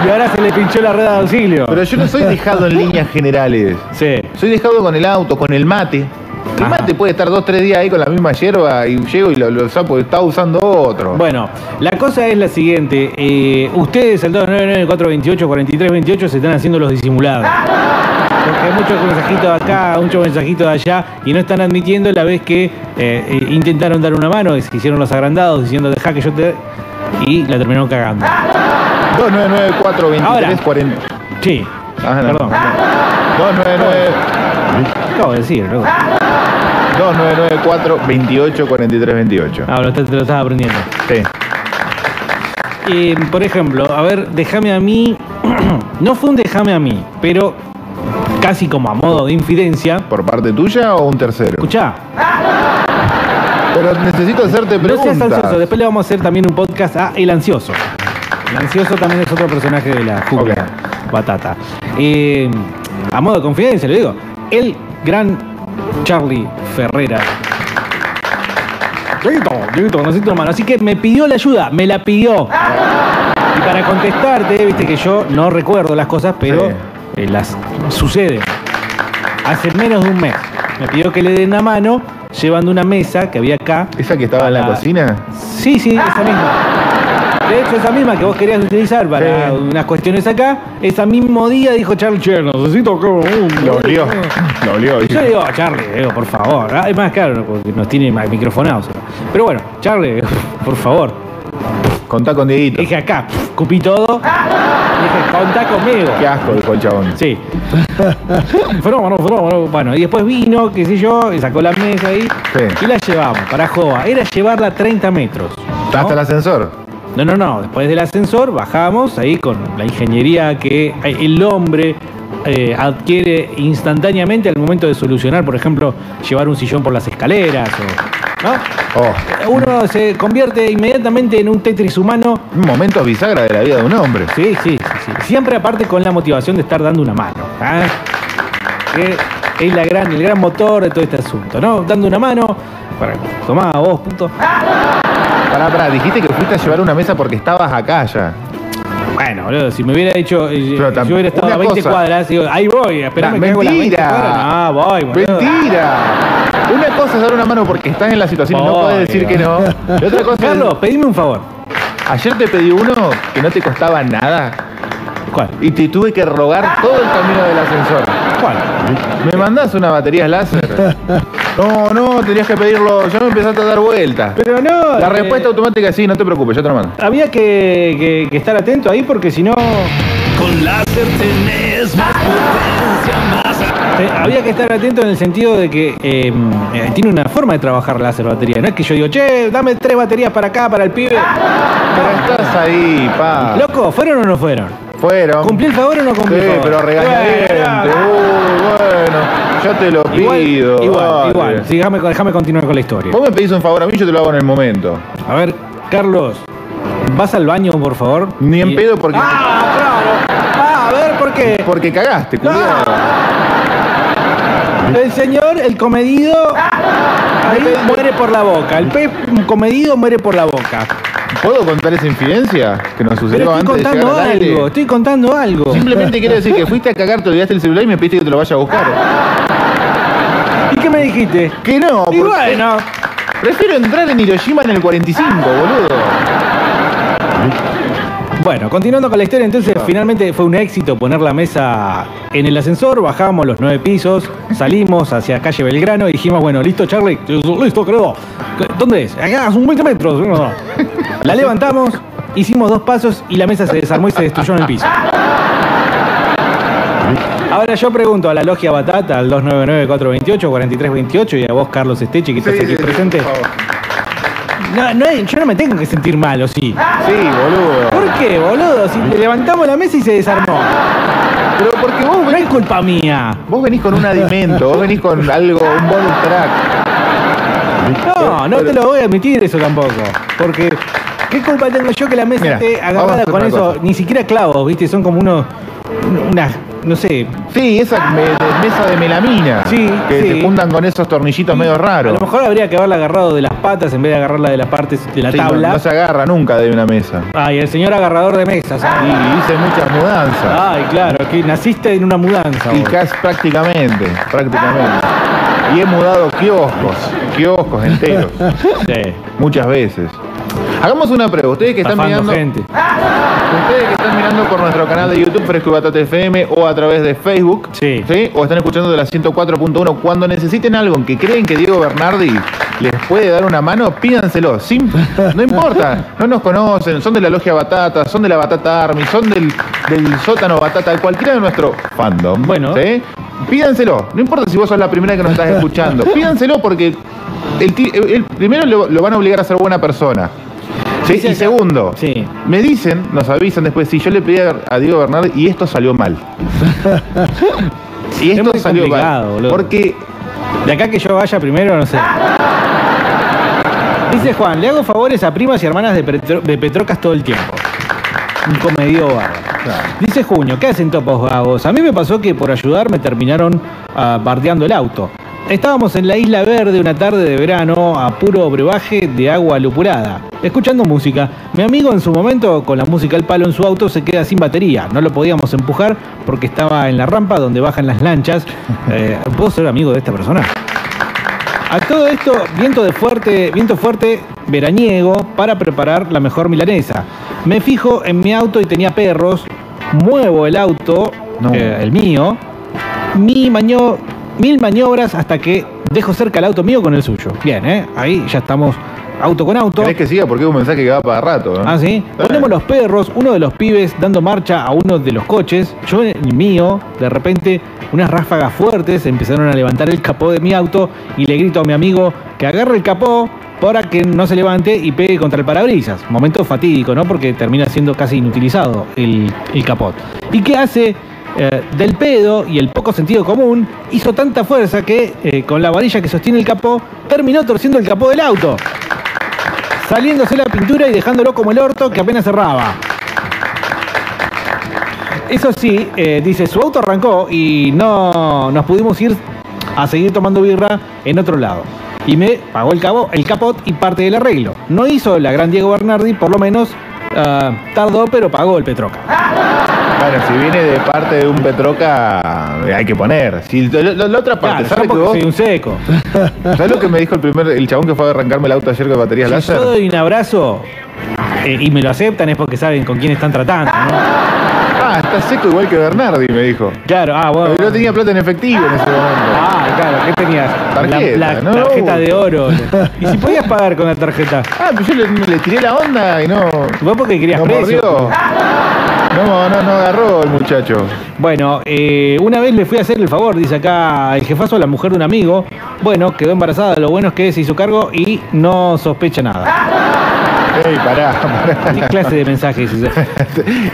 y ahora se le pinchó la rueda de auxilio. Pero yo no soy dejado en líneas generales. Sí. Soy dejado con el auto, con el mate. El Ajá. mate puede estar dos, tres días ahí con la misma hierba y llego y lo, lo sapo, está usando otro. Bueno, la cosa es la siguiente. eh, ustedes, el 299-428-4328, se están haciendo los disimulados. Porque hay muchos mensajitos de acá, muchos mensajitos de allá, y no están admitiendo la vez que eh, eh, intentaron dar una mano, se hicieron los agrandados diciendo deja que yo te... Y la terminaron cagando. 299 Ahora. 423 40 Sí, Ah, no. perdón. 299 Acabo de decir, loco. 299 428 43 28. Ah, lo, te, lo estaba aprendiendo. Sí. Eh, por ejemplo, a ver, déjame a mí. no fue un déjame a mí, pero casi como a modo de infidencia. ¿Por parte tuya o un tercero? Escuchá, Pero necesito hacerte no seas ansioso. preguntas. Después le vamos a hacer también un podcast a El Ansioso. El Ansioso también es otro personaje de la jungla batata. Eh, a modo de confidencia, le digo. El gran Charlie Ferrera. Dieguito, Dieguito, necesito una mano. Así que me pidió la ayuda, me la pidió. Y para contestarte, viste que yo no recuerdo las cosas, pero eh, las suceden. Hace menos de un mes me pidió que le den una mano llevando una mesa que había acá. ¿Esa que estaba en la para- cocina? Sí, sí, esa misma. De hecho, esa misma que vos querías utilizar para Sí. unas cuestiones acá, ese mismo día dijo Charlie, che, necesito que... Lo olió. Lo olió. Yo le digo, Charlie, digo, por favor. Ah, Es más claro, porque nos tiene más microfonados. Pero bueno, Charlie, por favor. Contá con Dieguito. Dije acá, cupí todo. Dije, contá conmigo. Qué asco, dijo el chabón. Sí. fenómeno, fenómeno. Bueno, y después vino, qué sé yo, y sacó la mesa ahí. Sí. Y la llevamos para Jova. Era llevarla 30 metros. ¿no? ¿Hasta el ascensor? No, no, no. Después del ascensor bajamos ahí con la ingeniería que el hombre eh, adquiere instantáneamente al momento de solucionar, por ejemplo, llevar un sillón por las escaleras. O, ¿no? Oh, Uno se convierte inmediatamente en un Tetris humano. un momento bisagra de la vida de un hombre. Sí, sí, sí, sí. Siempre aparte con la motivación de estar dando una mano. ¿ah? Que es la gran, el gran motor de todo este asunto, ¿no? Dando una mano. Para, tomá vos, puto. Pará, pará, dijiste que fuiste a llevar una mesa porque estabas acá ya. Bueno, boludo, si me hubiera dicho, eh, Pero tam- yo hubiera estado una a 20 cosa. cuadras, digo, ahí voy, esperame que hago las 20 mentira. cuadras. No, voy, boludo. Mentira. Una cosa es dar una mano porque estás en la situación y no puedes decir que no. Otra cosa Carlos, pedime un favor. ayer te pedí uno que no te costaba nada ¿Cuál? y te tuve que rogar todo el camino del ascensor. ¿Cuál? ¿Me mandás una batería láser? No, no, tenías que pedirlo, ya me empezaste a dar vueltas. Pero no. La eh, respuesta automática es sí, no te preocupes, yo te lo mando. Había que, que- que estar atento ahí porque si no. Con láser tenés más potencia, más eh, había que estar atento en el sentido de que eh, eh, tiene una forma de trabajar láser batería. No es que yo digo, che, dame tres baterías para acá, para el pibe. Pero estás ahí, pa. Loco, ¿fueron o no fueron? Fueron. ¿Cumplí el favor o no cumplí Sí, el favor? pero regañadiente. Uy, bueno. yo te lo Igual, pido. Igual, dale. igual. Sí, déjame, déjame continuar con la historia. Vos me pedís un favor a mí, yo te lo hago en el momento. A ver, Carlos, ¿vas al baño, por favor? Ni en Y- pedo porque. Ah, claro. Ah, a ver, ¿por qué? Porque cagaste, culiado. El señor, el comedido, ahí muere por la boca. El pez comedido muere por la boca. ¿Puedo contar esa infidencia que nos Pero sucedió estoy antes contando llegar al aire? algo, estoy contando algo. Simplemente quiero decir que fuiste a cagar, te olvidaste el celular y me pediste que te lo vaya a buscar. ¿Y qué me dijiste? Que no, Y bueno, prefiero entrar en Hiroshima en el 45, boludo. Bueno, continuando con la historia, entonces finalmente fue un éxito poner la mesa en el ascensor, bajamos los nueve pisos, salimos hacia calle Belgrano y dijimos, bueno, listo Charlie, listo creo. ¿Dónde es? Acá, son 20 metros. No. La levantamos, hicimos dos pasos y la mesa se desarmó y se destruyó en el piso. Ahora yo pregunto a la logia Batata, al 299-428-4328 y a vos, Carlos Esteche, que estás Sí, aquí sí, presente. No, yo no me tengo que sentir mal, ¿o sí? Sí, boludo. ¿Por qué, boludo? Si le levantamos la mesa y se desarmó. Pero porque vos No es culpa mía. Vos venís con un adimento, vos venís con algo, un bonus track. No, no te lo voy a admitir eso tampoco. Porque, ¿qué culpa tengo yo que la mesa esté agarrada con eso? cosa. Ni siquiera clavos, ¿viste? Son como unos. Unas. No sé. Sí, esa me- de- mesa de melamina. Sí, Que sí. se juntan con esos tornillitos medio A raros. lo mejor habría que haberla agarrado de las patas en vez de agarrarla de las partes de la Sí, no- tabla. No, se agarra nunca de una mesa. Ay, el señor agarrador de mesas. Y hice muchas mudanzas. Ay, claro, que naciste en una mudanza. Y vos. casi prácticamente, prácticamente. Y he mudado kioscos, kioscos enteros. Sí. Muchas veces. Hagamos una prueba. Ustedes que están Estafando mirando. gente. Ustedes que están mirando por nuestro canal de YouTube Fresco y Batata FM o a través de Facebook, Sí. o están escuchando de la 104.1, cuando necesiten algo en que creen que Diego Bernardi les puede dar una mano, pídanselo. Sin, no importa, no nos conocen, son de la Logia Batata, son de la Batata Army, son del, del sótano Batata, cualquiera de nuestro fandom. Bueno. ¿sí? Pídanselo. No importa si vos sos la primera que nos estás escuchando. Pídanselo porque el, primero lo, lo van a obligar a ser buena persona. ¿Sí? Y segundo, Sí. me dicen, nos avisan después, si yo le pedí a, Diego Bernardi y esto salió mal. y Es esto salió mal. boludo. Porque De acá que yo vaya primero, no sé. Dice Juan, le hago favores a primas y hermanas de, Petro- de Petrocas todo el tiempo. Un comedido bárbaro. Dice Junio, ¿qué hacen topos vagos? A mí me pasó que por ayudar me terminaron ah, bardeando el auto. Estábamos en la Isla Verde una tarde de verano a puro brebaje de agua lupulada, escuchando música. Mi amigo en su momento, con la música al palo en su auto, se queda sin batería. No lo podíamos empujar porque estaba en la rampa donde bajan las lanchas. Eh, ¿Puedo ser amigo de esta persona? A todo esto, viento de fuerte, viento fuerte veraniego para preparar la mejor milanesa. Me fijo en mi auto y tenía perros. Muevo el auto, eh, el mío, mi maño- mil maniobras hasta que dejo cerca el auto mío con el suyo. Bien, ¿eh? Ahí ya estamos auto con auto. ¿Querés que siga? Porque es un mensaje que va para rato. ¿eh? Ah, sí. Ponemos los perros, uno de los pibes dando marcha a uno de los coches, yo en el mío, de repente unas ráfagas fuertes empezaron a levantar el capó de mi auto y le grito a mi amigo que agarre el capó para que no se levante y pegue contra el parabrisas. Momento fatídico, ¿no? Porque termina siendo casi inutilizado el, el capot. ¿Y qué hace? Eh, del pedo y el poco sentido común, hizo tanta fuerza que eh, con la varilla que sostiene el capó, terminó torciendo el capó del auto saliéndose la pintura y dejándolo como el orto que apenas cerraba. Eso sí, eh, dice, su auto arrancó y no nos pudimos ir a seguir tomando birra en otro lado. Y me pagó el, cabo, el capot y parte del arreglo. No hizo la gran Diego Bernardi, por lo menos ah, tardó, pero pagó el Petroca. Bueno, si viene de parte de un Petroca, eh, hay que poner. Si, la, otra parte, Claro, ¿sabes que vos? soy un seco. ¿Sabes lo que me dijo el primer, el chabón que fue a arrancarme el auto ayer con baterías Si láser? yo doy un abrazo eh, y me lo aceptan es porque saben con quién están tratando, ¿no? Ah, está seco igual que Bernardi, me dijo. Claro, ah, bueno. Pero no tenía plata en efectivo en ese momento. Ah, claro, ¿qué tenías? Tarjeta, la la no, tarjeta de oro. ¿Y si podías pagar con la tarjeta? Ah, pero yo le, le tiré la onda y no. Vos porque querías no precio. mordió. No, no, no agarró el muchacho. Bueno, eh, una vez le fui a hacer el favor, dice acá el jefazo a la mujer de un amigo. Bueno, quedó embarazada, lo bueno es que se hizo cargo y no sospecha nada. Ey, pará, pará. ¿Qué clase de mensajes es ese?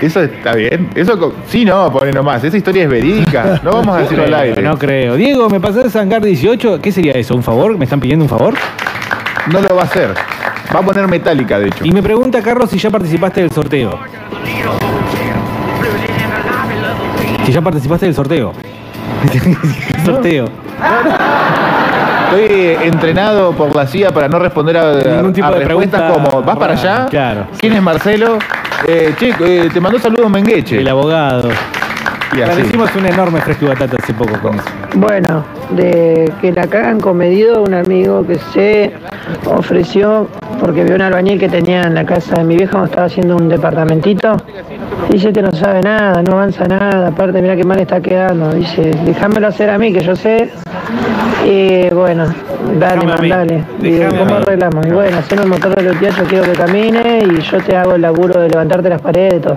Eso está bien. Eso sí, no, poné nomás. Esa historia es verídica. No vamos a decirlo al aire. No creo. Diego, ¿me pasás Hangar 18? ¿Qué sería eso? ¿Un favor? ¿Me están pidiendo un favor? No lo va a hacer. Va a poner metálica, de hecho. Y me pregunta Carlos si ya participaste del sorteo. Si ya participaste del sorteo. ¿Qué sorteo? Estoy entrenado por la CIA para no responder a, Ningún tipo a de respuestas pregunta como ¿vas para rara, allá? claro. ¿Quién es Marcelo? Eh, che, eh, te mandó saludos Mengueche. El abogado. Y así. Parecimos un enorme fresco batata hace poco con eso. Bueno, de que la cagan comedido un amigo que se ofreció porque vio un albañil que tenía en la casa de mi vieja cuando estaba haciendo un departamentito. Dice, este no sabe nada, no avanza nada, aparte mira qué mal está quedando. Dice, déjamelo hacer a mí, que yo sé. Y bueno, dale, mí, mandale. Digo, ¿cómo arreglamos? Y bueno, hacemos el motor de los yo quiero que camine y yo te hago el laburo de levantarte las paredes, todo.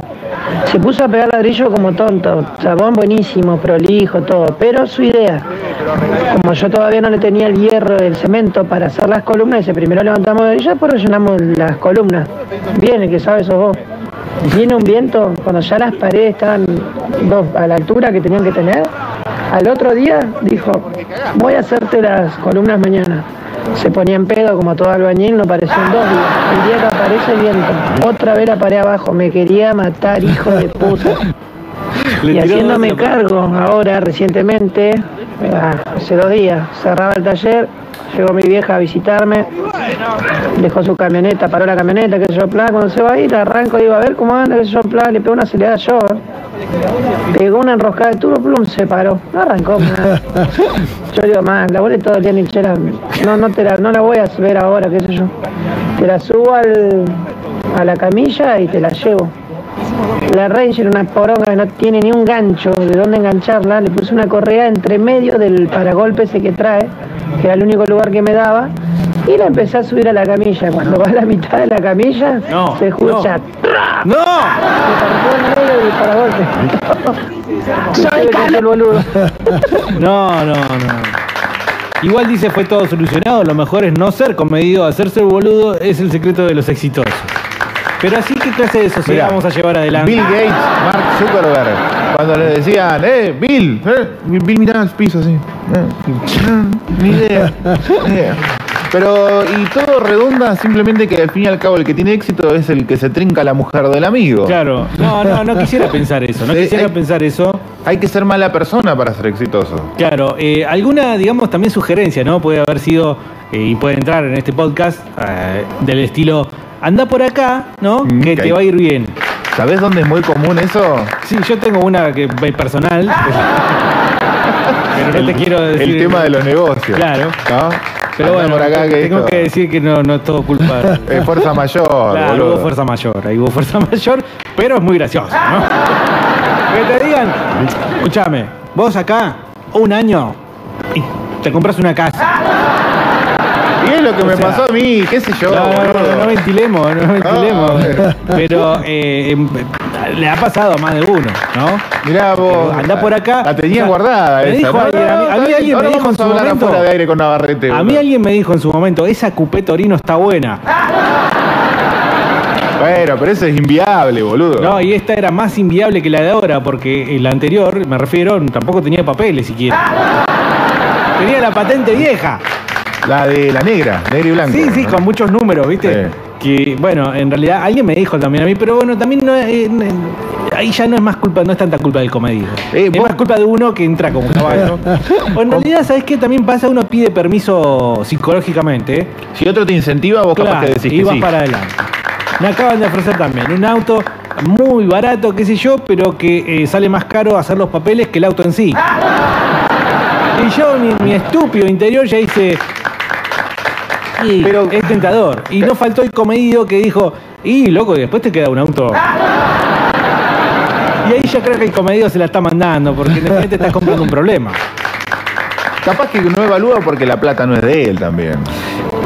Se puso a pegar ladrillo como tonto, sabón buenísimo, prolijo, todo, pero su idea, como yo todavía no le tenía el hierro, el cemento para hacer las columnas, dice, primero levantamos el ladrillo, después rellenamos las columnas. Viene, que sabes sos vos. Viene un viento, cuando ya las paredes estaban a la altura que tenían que tener, al otro día dijo, voy a hacerte las columnas mañana. Se ponía en pedo como todo albañil, no apareció en dos. El día que aparece el viento, otra vez la pared abajo, me quería matar, hijo de puta. Y haciéndome cargo ahora, recientemente, ah, hace dos días, cerraba el taller, llegó mi vieja a visitarme, dejó su camioneta, paró la camioneta, que yo, plan, cuando se va a ir, arranco, digo, a ver cómo anda, que yo, plan, le pegó una acelerada yo, eh. pegó una enroscada de turbo, plum, se paró, no arrancó. Yo digo, más, la volé todo el día en hinchera, no, no, te la, no la voy a ver ahora, qué sé yo, te la subo al, a la camilla y te la llevo. La Ranger, una poronga que no tiene ni un gancho de dónde engancharla, le puse una correa entre medio del paragolpe ese que trae, que era el único lugar que me daba, y la empecé a subir a la camilla. Cuando va a la mitad de la camilla, No, se escucha. ¡No! Se partió en medio del paragolpe. Soy el boludo. No, no, no. Igual dice fue todo solucionado, lo mejor es no ser comedido, hacerse el boludo es el secreto de los exitosos. Pero así, ¿qué clase de sociedad Mirá, vamos a llevar adelante? Bill Gates, Mark Zuckerberg, cuando le decían, eh, Bill, eh, Bill miraba al piso así. eh, ni idea. Pero, y todo redonda simplemente que al fin y al cabo el que tiene éxito es el que se trinca la mujer del amigo. Claro, no, no, no quisiera pensar eso, no quisiera hay- pensar eso. Hay que ser mala persona para ser exitoso. Claro, eh, alguna, digamos, también sugerencia, ¿no? Puede haber sido, eh, y puede entrar en este podcast, eh, del estilo, anda por acá, ¿no? que ok. te va a ir bien. ¿Sabés dónde es muy común eso? Sí, yo tengo una que personal, pero no te quiero decir... El tema de los negocios. Claro. ¿no? Pero Anda bueno, por acá que tengo esto- que decir que no, no es todo culpa. Es fuerza mayor, Claro, boludo. hubo fuerza mayor, ahí hubo fuerza mayor, pero es muy gracioso, ¿no? que te digan, escúchame, vos acá, un año, y te compras una casa. Y es lo que O me sea, pasó a mí, qué sé yo. No, no, no, no ventilemos, no ventilemos. Pero eh, em, le ha pasado a más de uno, ¿no? Mirá vos. Anda por acá. La tenía O sea, guardada me esa. dijo No, alguien, no, a mí, a alguien me dijo en su momento. afuera de aire con Navarrete. A mí alguien me dijo en su momento, esa cupé Torino está buena. Bueno, pero eso es inviable, boludo. No, y esta era más inviable que la de ahora, porque la anterior, me refiero, tampoco tenía papeles siquiera. Tenía la patente vieja. La de la negra, negra y blanca. Sí, sí, ¿no? con muchos números, ¿viste? Que, bueno, en realidad alguien me dijo también a mí, pero bueno, también no eh, ahí ya no es más culpa, no es tanta culpa del comedido. Eh, es más culpa de uno que entra como caballo. o en realidad, ¿sabes qué? También pasa, uno pide permiso psicológicamente. ¿eh? Si otro te incentiva, vos capaz Claro, que decís y que vas sí. para adelante. Me acaban de ofrecer también un auto muy barato, qué sé yo, pero que eh, sale más caro hacer los papeles que el auto en sí. Y yo, mi, mi estúpido interior, ya dice. Y Pero- es tentador. Y no faltó el comedido que dijo, y loco, y después te queda un auto. Y ahí yo creo que el comedido se la está mandando, porque de repente estás comprando un problema. Capaz que no evalúa porque la plata no es de él también.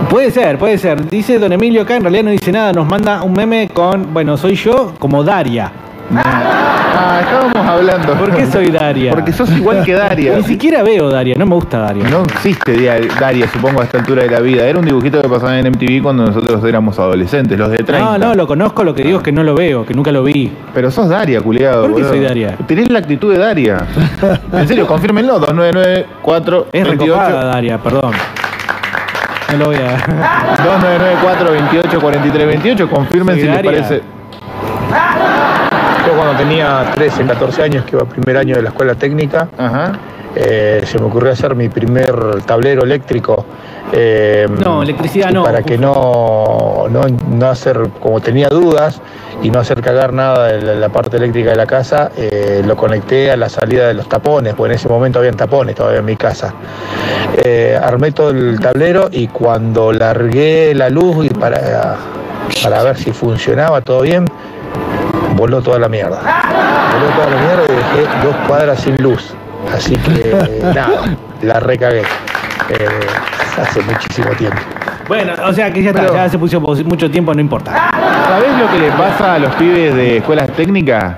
Puede ser, puede ser. Dice don Emilio acá, en realidad no dice nada, nos manda un meme con, bueno, soy yo como Daria. Ah, estábamos hablando. ¿Por qué soy Daria? Porque sos igual que Daria. Ni siquiera veo Daria, no me gusta Daria. No existe Daria, supongo, a esta altura de la vida. Era un dibujito que pasaba en MTV cuando nosotros éramos adolescentes, los de 30. No, no, lo conozco, lo que digo es que no lo veo, que nunca lo vi. Pero sos Daria, culiado. ¿Por qué boludo. soy Daria? Tenés la actitud de Daria. en serio, confírmenlo. 2994 Es 28 recopada Daria, perdón. No lo voy a... 2994 28 43 28. Confirmen si les Daria. parece. Yo cuando tenía 13, 14 años, que iba al primer año de la escuela técnica, eh, se me ocurrió hacer mi primer tablero eléctrico. eh, No, electricidad no. Para que no, no, no hacer, como tenía dudas y no hacer cagar nada de la, la parte eléctrica de la casa, eh, lo conecté a la salida de los tapones, porque en ese momento habían tapones todavía en mi casa. Eh, armé todo el tablero y cuando largué la luz y para, para ver si funcionaba todo bien, voló toda la mierda. Voló toda la mierda y dejé dos cuadras sin luz. Así que nada, la recagué. Eh, hace muchísimo tiempo. Bueno, o sea que ya está, Pero- ya se puso mucho tiempo, no importa. ¿Sabés lo que le pasa a los pibes de escuelas técnicas?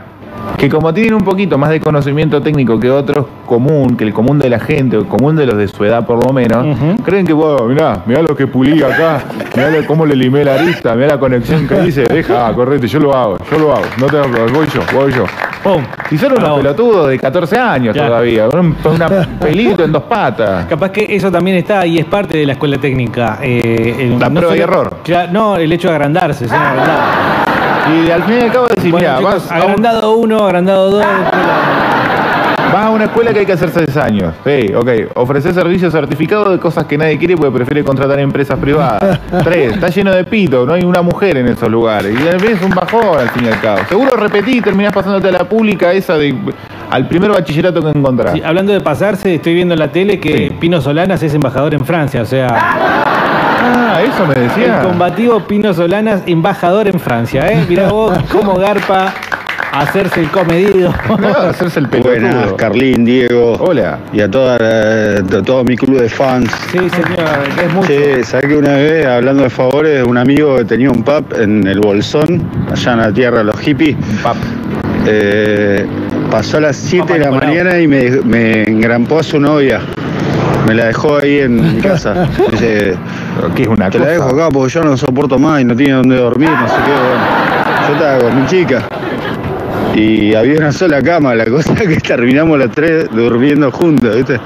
Que como tienen un poquito más de conocimiento técnico que otros común, que el común de la gente, o el común de los de su edad por lo menos, creen que, vos, mirá, mirá lo que pulí acá, mirá lo- cómo le limé la arista, mirá la conexión que hice, deja, ah, correte, yo lo hago, yo lo hago, no te preocupes, voy yo, voy yo. ¡Pum! Y son unos pelotudos de 14 años Claro. todavía, un, una pelito en dos patas. Capaz que eso también está y es parte de la escuela técnica. eh, el- La prueba y error. Cla- no, el hecho de agrandarse, agrandado. Y al fin y al cabo decís, Bueno, chicos, vas un- agrandado uno, agrandado dos. Vas a una escuela que hay que hacer seis años. Sí, ok. Ofrecer servicios certificados de cosas que nadie quiere porque prefiere contratar empresas privadas. Tres, está lleno de pito, no hay una mujer en esos lugares. Y es un bajón al fin y al cabo. Seguro repetí y terminás pasándote a la pública esa de al primer bachillerato que encontrás. Sí, hablando de pasarse, estoy viendo en la tele que Pino Solanas es embajador en Francia, o sea, Ah, eso me decía. el combativo Pino Solanas, embajador en Francia, ¿eh? Mirá vos cómo garpa hacerse el comedido. hacerse el Buenas, Carlín, Diego. Hola. Y a, toda a todo mi club de fans. Sí, señor, es mucho. Sí, ¿sabés que una vez, hablando de favores, un amigo que tenía un pub en el Bolsón, allá en la tierra de los hippies? eh, pasó a las 7 de la mañana y me, me engrampó a su novia. Me la dejó ahí en mi casa. Dice, ¿Qué es una te la dejo acá porque yo no soporto más y no tiene dónde dormir, no sé qué. Bueno, yo estaba con mi chica. Y había una sola cama, la cosa es que terminamos las tres durmiendo juntos, ¿viste?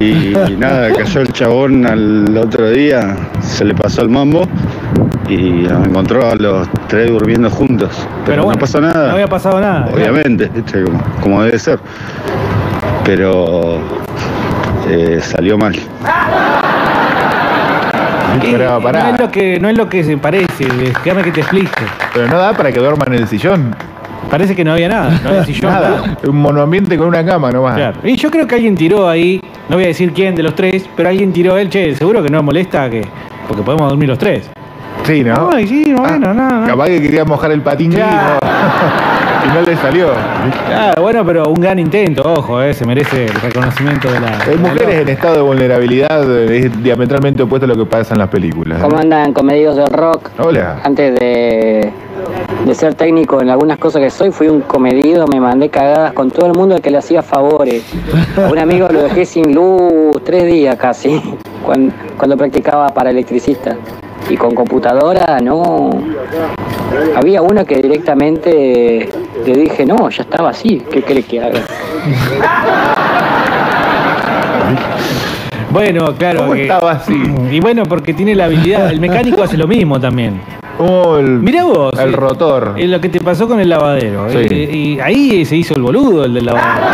Y, nada, cayó el chabón al otro día, se le pasó el mambo y nos encontró a los tres durmiendo juntos. Pero, bueno, no pasó nada. No había pasado nada. Obviamente, ¿viste? Como, como debe ser. Pero eh, salió mal. Pero pará. No es lo que, no es lo que se parece, déjame que te explique. Pero no da para que duerman en el sillón. Parece que no había nada, no había sillón. Nada. Un monoambiente con una cama nomás. Claro. Y yo creo que alguien tiró ahí, no voy a decir quién de los tres, pero alguien tiró él, che, seguro que no molesta que. Porque podemos dormir los tres. Sí, ¿no? Ay, sí, bueno, nada. Capaz que quería mojar el patín y no- y no le salió. Claro, bueno, pero un gran intento, ojo, eh, se merece el reconocimiento de la. Hay mujeres en estado de vulnerabilidad eh, es diametralmente opuesto a lo que pasa en las películas. ¿eh? ¿Cómo andan comedidos del rock? Hola. Antes de, de ser técnico en algunas cosas que soy, fui un comedido, me mandé cagadas con todo el mundo al que le hacía favores. A un amigo lo dejé sin luz tres días casi, cuando, cuando practicaba para electricista. Y con computadora no. Había una que directamente le dije, no, ya estaba así, ¿qué crees que haga? Bueno, claro. ¿Cómo que- estaba así? Y bueno, porque tiene la habilidad. El mecánico hace lo mismo también. Oh, el, Mirá vos. el eh, rotor. eh, lo que te pasó con el lavadero. Sí. eh, y ahí se hizo el boludo, el del lavadero.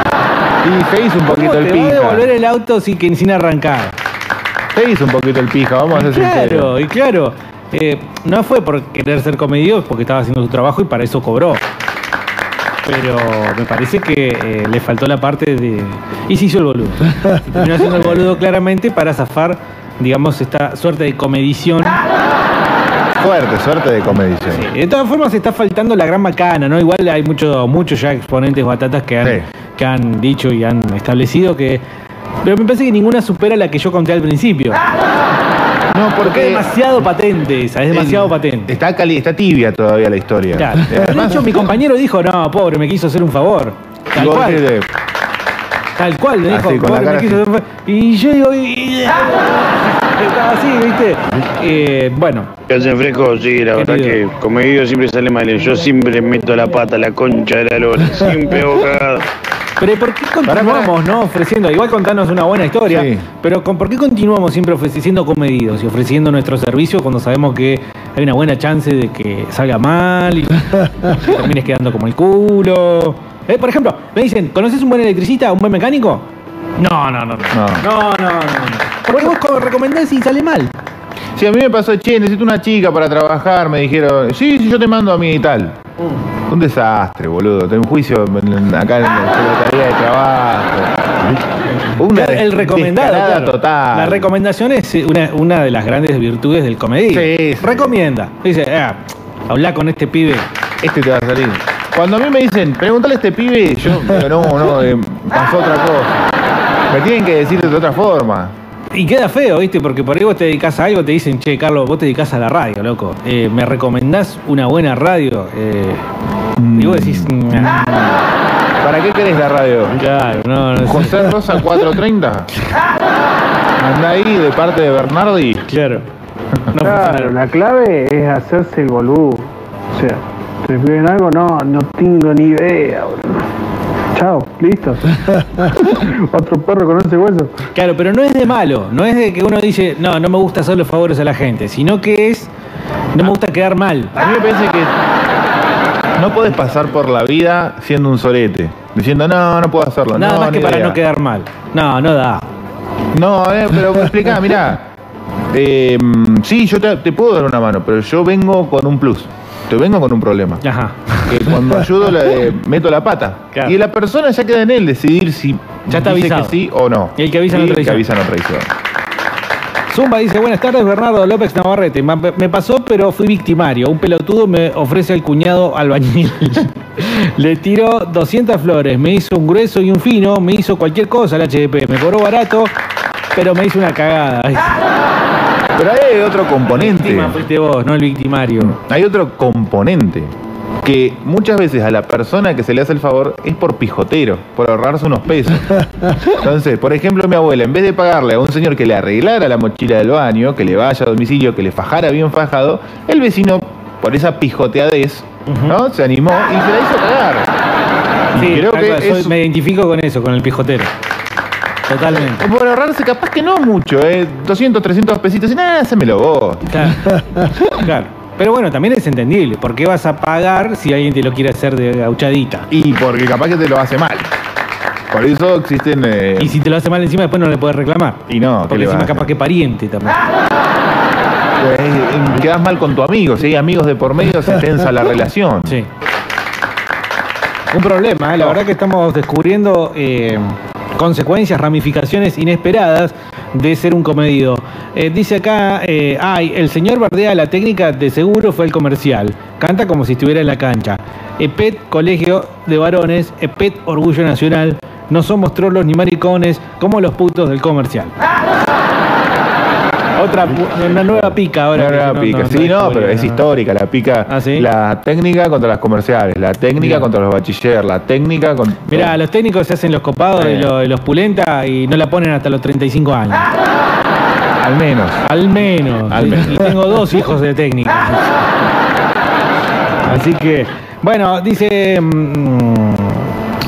Y se hizo un poquito ¿Cómo el te va a pija. devolver el auto sin, que, sin arrancar? Se hizo un poquito el pija, vamos a ser Claro, sinceros. y claro. eh, no fue por querer ser comedido, porque estaba haciendo su trabajo y para eso cobró. Pero me parece que eh, le faltó la parte de. Y se hizo el boludo. Se terminó haciendo el boludo claramente para zafar, digamos, esta suerte de comedición. Suerte, suerte de comedición. De todas formas, está faltando la gran macana, ¿no? Igual hay muchos muchos ya exponentes batatas que han, Sí. que han dicho y han establecido que. Pero me parece que ninguna supera la que yo conté al principio. No, Porque es demasiado patente esa, es demasiado patente. Está, cali- está tibia todavía la historia. Claro. De hecho, mi compañero dijo, no, pobre, me quiso hacer un favor. Tal cual. Tal cual, le dijo, Así, con la pobre, me quiso hacer un favor. Y yo digo, y- estaba así, ¿viste? Eh, bueno, ¿Qué hacen fresco? Sí, la verdad que como digo siempre sale mal. Yo siempre meto la pata, la concha de la lora. Siempre hago cagada. Pero ¿por qué continuamos, no? Ofreciendo, igual contarnos una buena historia, Sí. pero con, ¿por qué continuamos siempre ofreciendo comedidos y ofreciendo nuestro servicio cuando sabemos que hay una buena chance de que salga mal y que termines quedando como el culo? Eh, por ejemplo, me dicen, ¿conoces un buen electricista, un buen mecánico? No, no, no. No, no, no. no. Porque vos co- recomendás y sale mal. Sí, a mí me pasó, che, necesito una chica para trabajar. Me dijeron, sí, sí, yo te mando a mí y tal. Un desastre, boludo. Tengo un juicio acá en la Secretaría de Trabajo. Una el recomendado. claro. total. La recomendación es una, una de las grandes virtudes del comediante. Sí, sí. Recomienda. Dice, ah, habla con este pibe. Este te va a salir. Cuando a mí me dicen, pregúntale a este pibe, yo, no, no, eh, pasó otra cosa. Me tienen que decir de otra forma. Y queda feo, ¿viste? Porque por ahí vos te dedicas a algo, te dicen, che, Carlos, vos te dedicas a la radio, loco. Eh, ¿Me recomendás una buena radio? Eh, Y vos decís, "Nah". ¿Para qué querés la radio? Claro, no, no sé. José Rosa 430. Anda ahí de parte de Bernardi. Claro. Claro, la clave es hacerse el boludo. O sea, te piden algo, no, no tengo ni idea, boludo. Chao, listo. Otro perro con ese hueso. Claro, pero no es de malo, no es de que uno dice, no, no me gusta hacer los favores a la gente, sino que es, no me gusta quedar mal. A mí me parece que no podés pasar por la vida siendo un sorete. Diciendo, no, no puedo hacerlo. Nada no, más que para idea". no quedar mal. No, no da. No, eh, pero me explicá, mirá. Eh, sí, yo te, te puedo dar una mano, pero yo vengo con un plus. Te vengo con un problema. Ajá. Que cuando ayudo la- eh, meto la pata. Claro. Y la persona ya queda en él decidir si Ya está dice avisado. que sí o no. Y el que avisa no el traiciona. que avisa no traiciona. Zumba dice, buenas tardes, Bernardo López Navarrete. Me pasó, pero fui victimario. Un pelotudo me ofrece al cuñado albañil. Le tiró 200 flores, me hizo un grueso y un fino, me hizo cualquier cosa el HDP. Me cobró barato, pero me hizo una cagada. Pero hay otro componente. Víctima fuiste vos, no el victimario. Hay otro componente. Que muchas veces a la persona que se le hace el favor es por pijotero, por ahorrarse unos pesos. Entonces, por ejemplo, mi abuela, en vez de pagarle a un señor que le arreglara la mochila del baño, que le vaya a domicilio, que le fajara bien fajado, el vecino, por esa pijoteadez, ¿no? Se animó y se la hizo cagar. Y Sí, creo que cual, soy- es me identifico con eso, con el pijotero. Totalmente. por ahorrarse capaz que no mucho, ¿eh? 200, 300 pesitos y nada, hacemelo vos. Claro. claro. Pero bueno, también es entendible. ¿Por qué vas a pagar si alguien te lo quiere hacer de gauchadita? Y porque capaz que te lo hace mal. Por eso existen... eh, Y si te lo hace mal encima, después no le puedes reclamar. Y no, ¿qué Porque encima capaz que pariente también. Pues, eh, quedas mal con tu amigo, si hay amigos de por medio se tensa la relación. Sí. Un problema, ¿eh? la verdad que estamos descubriendo eh, consecuencias, ramificaciones inesperadas de ser un comedido. Eh, dice acá, eh, ay, el señor bardea la técnica de seguro fue el comercial. Canta como si estuviera en la cancha. EPET, Colegio de Varones, EPET, Orgullo Nacional. No somos trolos ni maricones como los putos del comercial. Otra, una nueva pica ahora. No, no- pica. no- sí, no pero es histórica la pica. ¿Ah, sí? La técnica contra las comerciales, la técnica Bien. contra los bachiller, la técnica contra... Mirá, los técnicos se hacen los copados y los, los pulenta y no la ponen hasta los 35 años. Al menos. Al menos. Al menos. Y tengo dos hijos de técnicos. Así que, bueno, dice. mm,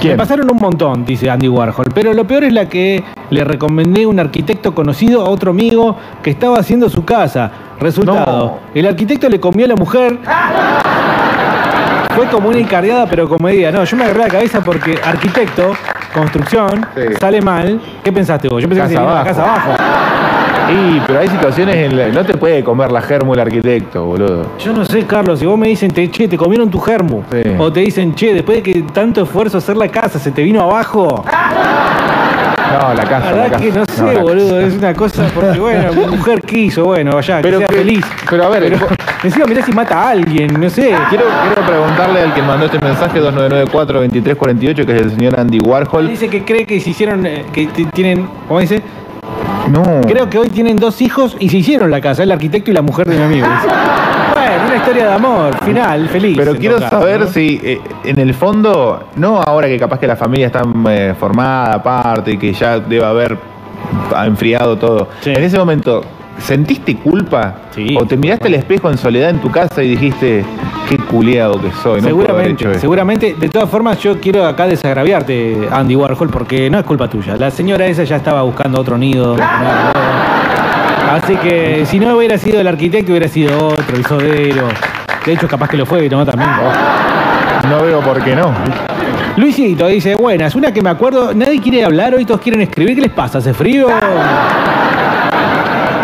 ¿Quién? Me pasaron un montón, dice Andy Warhol, pero lo peor es la que le recomendé un arquitecto conocido a otro amigo que estaba haciendo su casa. Resultado, el arquitecto le comió a la mujer. Fue como una encardeada, pero comedia. No, yo me agarré la cabeza porque arquitecto, construcción, Sí. sale mal. ¿Qué pensaste vos? Yo pensé Casa que se abajo. casa abajo. Y, pero hay situaciones en las no te puede comer la germo el arquitecto, boludo. Yo no sé, Carlos, si vos me dicen, te, che, te comieron tu germo. Sí. O te dicen, che, después de que tanto esfuerzo hacer la casa, se te vino abajo. No, la casa, La la verdad casa. que no sé, boludo, es una cosa, porque bueno, mujer quiso, bueno, vaya, Pero que sea que- feliz. pero a ver, Pero, encima mirá si mata a alguien, no sé. Quiero, quiero preguntarle al que mandó este mensaje 2994-2348, que es el señor Andy Warhol. Dice que cree que se hicieron, eh, que tienen, ¿cómo dice? No. Creo que hoy tienen dos hijos y se hicieron la casa, el arquitecto y la mujer de mi amigo. bueno, una historia de amor, final, feliz. Pero quiero caso, saber ¿no? si eh, en el fondo, no ahora que capaz que la familia está eh, formada aparte y que ya debe haber enfriado todo, en ese momento, ¿sentiste culpa? ¿O te miraste al espejo en soledad en tu casa y dijiste, qué culiado que soy? No seguramente, esto"? seguramente. De todas formas, yo quiero acá desagraviarte, Andy Warhol, porque no es culpa tuya. La señora esa ya estaba buscando otro nido. Así que si no hubiera sido el arquitecto, hubiera sido otro, el sodero. De hecho, capaz que lo fue, ¿no? También. No veo por qué no. Luisito dice, buenas, una que me acuerdo, nadie quiere hablar, hoy todos quieren escribir, ¿qué les pasa? ¿Hace frío?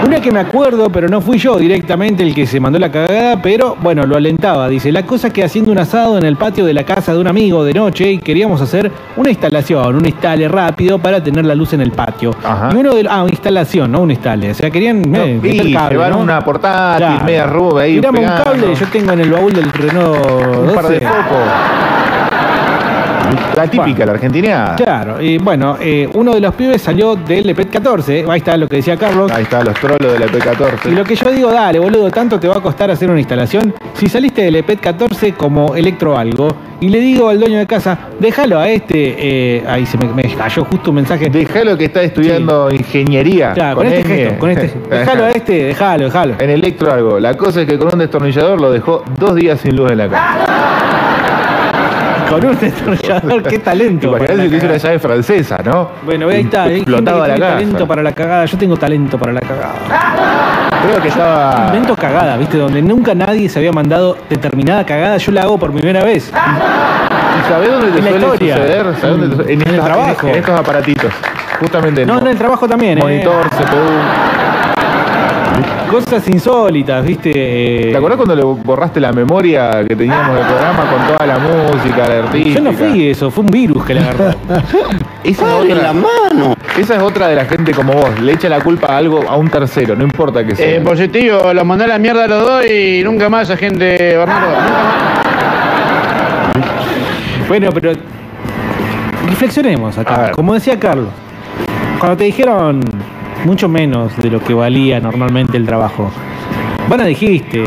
Una que me acuerdo, pero no fui yo directamente el que se mandó la cagada, pero bueno, lo alentaba. Dice, la cosa que haciendo un asado en el patio de la casa de un amigo de noche y queríamos hacer una instalación, un instale rápido para tener la luz en el patio. Y uno de Ah, una instalación, no un instale. O sea, querían eh, y meter cable, llevar ¿no? una portátil, Claro. media rube ahí. Tirame un cable, yo tengo en el baúl del Renault Un par de 12. focos. La típica, la argentina. Claro, y bueno, eh, uno de los pibes salió del EPET 14, ahí está lo que decía Carlos. Ahí está, los trolos del EP14. Y lo que yo digo, dale, boludo, tanto te va a costar hacer una instalación. Si saliste del EPET 14 como electro algo, y le digo al dueño de casa, déjalo a este, eh, ahí se me, me cayó justo un mensaje. Déjalo que está estudiando ingeniería. Claro, con, este gesto, con este Déjalo a este, déjalo, déjalo. En electro algo. La cosa es que con un destornillador lo dejó dos días sin luz en la casa. Con un destornillador, qué talento. Imagínate si hizo una llave francesa, ¿no? Bueno, ahí está, hay gente que Explotaba la tiene casa. talento para la cagada. Yo tengo talento para la cagada. Creo que estaba. Invento cagada, ¿viste? Donde nunca nadie se había mandado determinada cagada, yo la hago por primera vez. ¿Y sabés dónde te En la suele historia. suceder? ¿Sabés dónde te suele- En, el trabajo. En estos aparatitos. Justamente. No, en el trabajo también, ¿eh? Monitor, CPU. Cosas insólitas, ¿viste? Eh, ¿Te acordás cuando le borraste la memoria que teníamos del programa con toda la música, la artística? Yo no fui eso, fue un virus que le agarró. Esa es otra, mano. Esa es otra de la gente como vos. Le echa la culpa a algo a un tercero, no importa que sea. Eh, positivo, los mandé a la mierda a los dos y nunca más a gente, Bernardo. Bueno, pero reflexionemos acá. Como decía Carlos, cuando te dijeron mucho menos de lo que valía normalmente el trabajo, van a dijiste,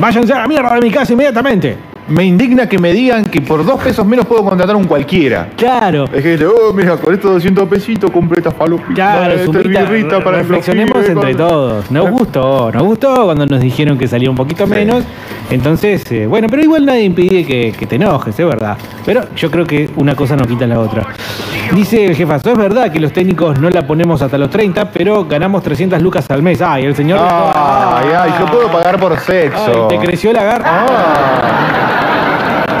váyanse a la mierda de mi casa inmediatamente. Me indigna que me digan que por dos pesos menos puedo contratar un cualquiera. Claro. Es que, oh, mira, con estos 200 pesitos compré estas palopitas. Claro, esta birrita para reflexionemos entre todos. Nos gustó, nos gustó cuando nos dijeron que salía un poquito menos. Entonces, eh, bueno, pero igual nadie impide que, que te enojes, es verdad. Pero yo creo que una cosa no quita la otra. Dice el jefazo, es verdad que los técnicos no la ponemos hasta los 30, pero ganamos 300 lucas al mes. Ay, el señor... Ay, ay, yo puedo pagar por sexo. Ay, te creció la garra.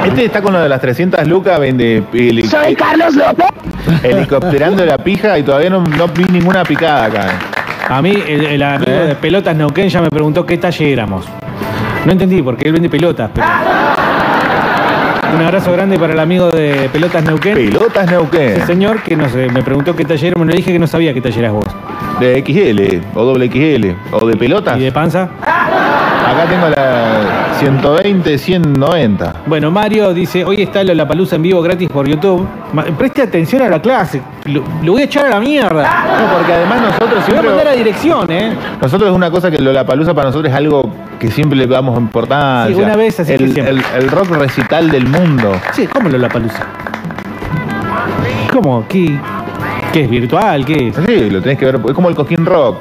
Este está con lo de las 300 lucas, vende heli- Soy Carlos López. helicópterando la pija y todavía no, no vi ninguna picada acá. A mí, el, el amigo ¿Eh? de pelotas Neuquén ya me preguntó qué talle éramos. No entendí, porque él vende pelotas, pero... Un abrazo grande para el amigo de Pelotas Neuquén. Pelotas Neuquén. Sí, señor, que no sé, me preguntó qué taller éramos, le dije que no sabía qué taller eras vos. De XL o doble XL o de pelotas. ¿Y de panza? Acá tengo la 120, 190. Bueno, Mario dice, hoy está la palusa en vivo gratis por YouTube. Ma- Preste atención a la clase, lo, lo voy a echar a la mierda. No, porque además nosotros Te voy a siempre... mandar a dirección, ¿eh? Nosotros es una cosa que la palusa para nosotros es algo que siempre le damos importancia. Sí, una vez, así que el, siempre. el, el rock recital del mundo. Sí, ¿cómo lo la palusa? ¿Cómo? ¿Qué, ¿Qué es virtual? ¿Qué es? Sí, lo tenés que ver. Es como el Coquín Rock.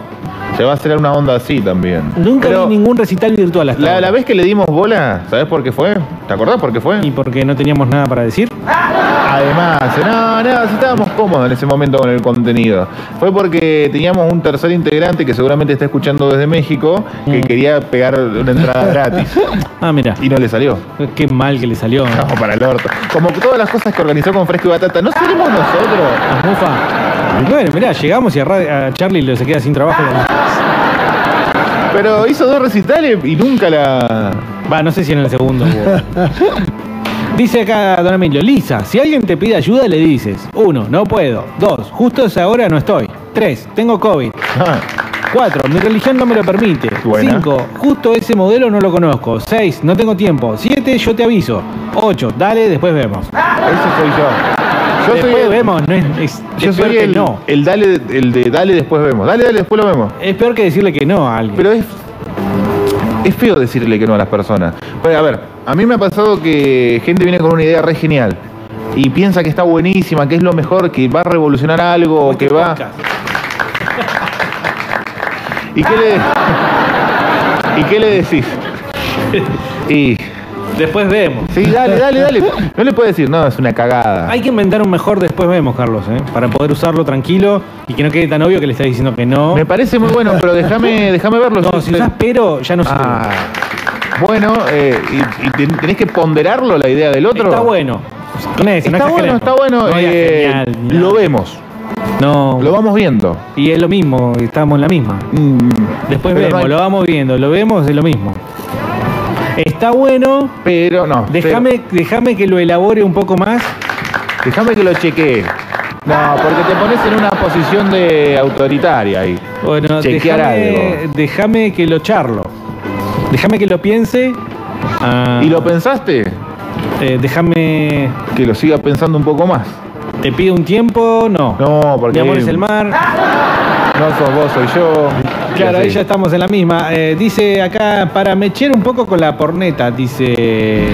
Se va a hacer una onda así también. Nunca Pero vi ningún recital virtual hasta la, ahora. la vez que le dimos bola, ¿sabes por qué fue? ¿Te acordás por qué fue? ¿Y porque no teníamos nada para decir? Además, no, no, si estábamos cómodos en ese momento con el contenido. Fue porque teníamos un tercer integrante que seguramente está escuchando desde México que quería pegar una entrada gratis. Ah, mira. Y no le salió. Qué mal que le salió. ¿no? No, para el orto. Como todas las cosas que organizó con Fresco y Batata, ¿no seremos nosotros? Las mufa. Bueno, mirá, llegamos y a, a Charlie se queda sin trabajo. Pero hizo dos recitales y nunca la. Va, no sé si en el segundo. Dice acá Don Emilio, Lisa, si alguien te pide ayuda le dices, uno, no puedo, dos, justo esa hora no estoy, tres, tengo COVID, cuatro, mi religión no me lo permite, Buena. cinco, justo ese modelo no lo conozco, seis, no tengo tiempo, siete, yo te aviso, ocho, dale, después vemos. Ese soy yo. Yo soy después el- vemos, no es, es- Yo es soy peor que el, no. el dale, el de dale después vemos. Dale, dale después lo vemos. Es peor que decirle que no a alguien. Pero es, es feo decirle que no a las personas. Bueno, a ver, a mí me ha pasado que gente viene con una idea re genial y piensa que está buenísima, que es lo mejor, que va a revolucionar algo, Este que va. ¿Y qué le, ¿y qué le decís? Y. Después vemos. Sí, dale, dale, dale. No le puedes decir, no, es una cagada. Hay que inventar un mejor después vemos, Carlos, ¿eh? para poder usarlo tranquilo y que no quede tan obvio que le está diciendo que no. Me parece muy bueno, pero déjame déjame verlo. No, si usás pero, ya no sirve. Ah, bueno, eh, y, y ten- tenés que ponderarlo la idea del otro. Está bueno. No es- no Está bueno, está bueno. No digas eh, lo vemos. No. Lo vamos viendo. Y es lo mismo, estamos en la misma. Después Pero vemos, no hay- lo vamos viendo, lo vemos, es lo mismo. Está bueno, pero no. Déjame, déjame que lo elabore un poco más. Déjame que lo chequee. No, porque te pones en una posición de autoritaria ahí. Bueno, Chequear déjame, algo. déjame que lo charlo. Déjame que lo piense. Ah, ¿Y lo pensaste? eh, déjame. Que lo siga pensando un poco más. ¿Te pido un tiempo? No. No, porque. Mi amor es el mar. No sos vos, soy yo. Claro, ahí ya estamos en la misma. Eh, dice acá, para mechar un poco con la porneta, dice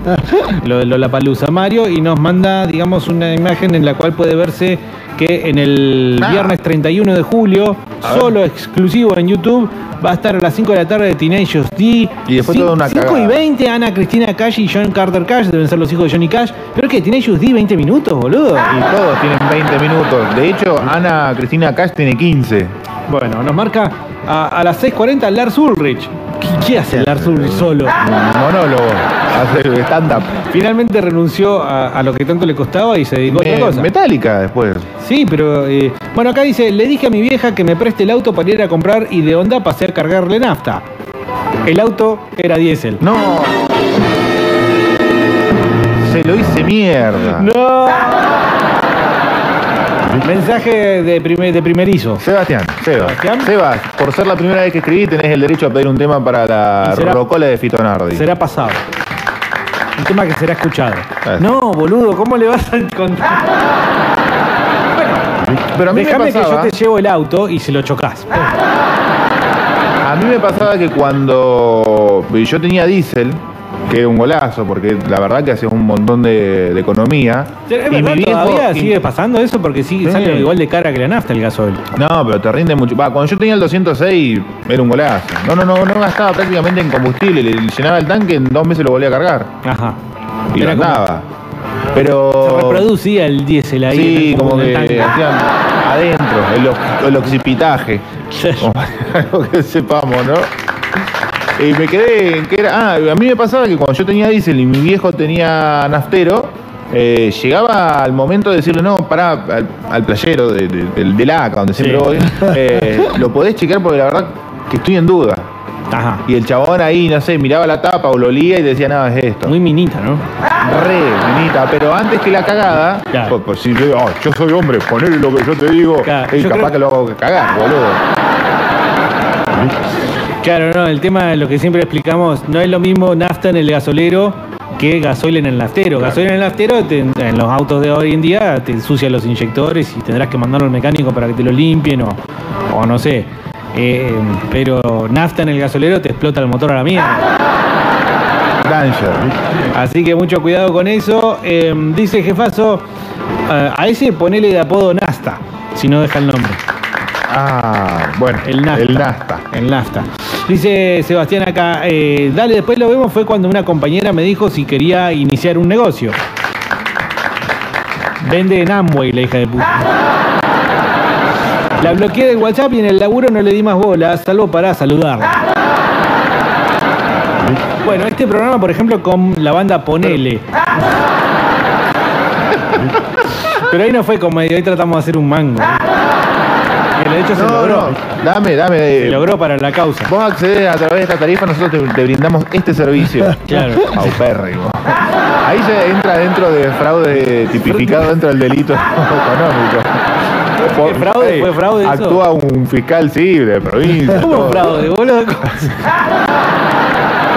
lo de la palusa Mario, y nos manda, digamos, una imagen en la cual puede verse que en el viernes 31 de julio, A ver. solo exclusivo en YouTube, va a estar a las 5 de la tarde de Teenage D. Y después toda una 5 y cagada. 20, Ana Cristina Cash y John Carter Cash, deben ser los hijos de Johnny Cash. Pero que Teenage D 20 minutos, boludo. Y todos tienen 20 minutos. De hecho, Ana Cristina Cash tiene 15. Bueno, nos marca a, a las 6.40 Lars Ulrich. ¿Qué, qué hace Lars Ulrich solo? Un monólogo. Hace stand-up. Finalmente renunció a, a lo que tanto le costaba y se dedicó a otra cosa. Metallica después. Sí, pero eh, bueno, acá dice, le dije a mi vieja que me preste el auto para ir a comprar y de onda pasé a cargarle nafta. El auto era diésel. No. Se lo hice mierda. No. Mensaje de, primer, de primerizo. Sebastián, Sebas. Sebas, por ser la primera vez que escribí, tenés el derecho a pedir un tema para la será- rocola de Fito Nardi. Será pasado. Un tema que será escuchado. Ah. No, boludo, ¿cómo le vas a contar? Pero a mí me Déjame que yo pasaba- te llevo el auto y se lo chocas. A mí me pasaba que cuando yo tenía diésel, que un golazo, porque la verdad que hacía un montón de, de economía. ¿Es y mi viejo- todavía y- sigue pasando eso? Porque sí, Sí. sale igual de cara que la nafta el gasoil. No, pero te rinde mucho. Cuando yo tenía el 206 era un golazo. No, no, no, no gastaba prácticamente en combustible. Le llenaba el tanque, en dos meses lo volvía a cargar. Ajá. Y como- andaba. Pero. Se reproducía el diésel ahí. Sí, como que hacían adentro, el, el oxipitaje. Como Algo que sepamos, ¿no? Y me quedé en que era. Ah, a mí me pasaba que cuando yo tenía diésel y mi viejo tenía naftero, eh, llegaba al momento de decirle, no, pará, al, al playero de- de- del, del ACA, donde siempre Sí. voy, eh, lo podés chequear porque la verdad que estoy en duda. Ajá. Y el chabón ahí, no sé, miraba la tapa o lo olía y decía, nada, es esto. Muy minita, ¿no? Re, minita, pero antes que la cagada, Claro. pues, pues si yo digo, "Oh, yo soy hombre, ponele lo que yo te digo, Claro, y yo capaz creo- que lo hago cagar, boludo. Claro, no, el tema de lo que siempre explicamos, no es lo mismo nafta en el gasolero que gasoil en el naftero. Gasoil en el naftero, te- en los autos de hoy en día, te ensucian los inyectores y tendrás que mandarlo al mecánico para que te lo limpien o, o no sé. Eh, pero nafta en el gasolero te explota el motor a la mierda. Así que mucho cuidado con eso. Eh, dice jefazo, a ese ponele de apodo Nasta, si no deja el nombre. Ah, bueno, El nafta. el nafta. El nafta. Dice Sebastián acá, eh, dale, después lo vemos, fue cuando una compañera me dijo si quería iniciar un negocio. Vende en Amway, la hija de puta. La bloqueé del WhatsApp y en el laburo no le di más bola, salvo para saludarla. Bueno, este programa, por ejemplo, con la banda Ponele. Pero ahí no fue comedia, ahí tratamos de hacer un mango. Que de hecho se No, logró. no, dame, dame. Se logró para la causa. Vos accedes a través de esta tarifa, nosotros te, te brindamos este servicio. Claro. Paupérrimo. Ahí se entra dentro de fraude tipificado dentro del delito económico. ¿Fue fraude? ¿Fue fraude eso? Actúa un fiscal, sí, de provincia. ¿Cómo fraude, boludo? ¿Por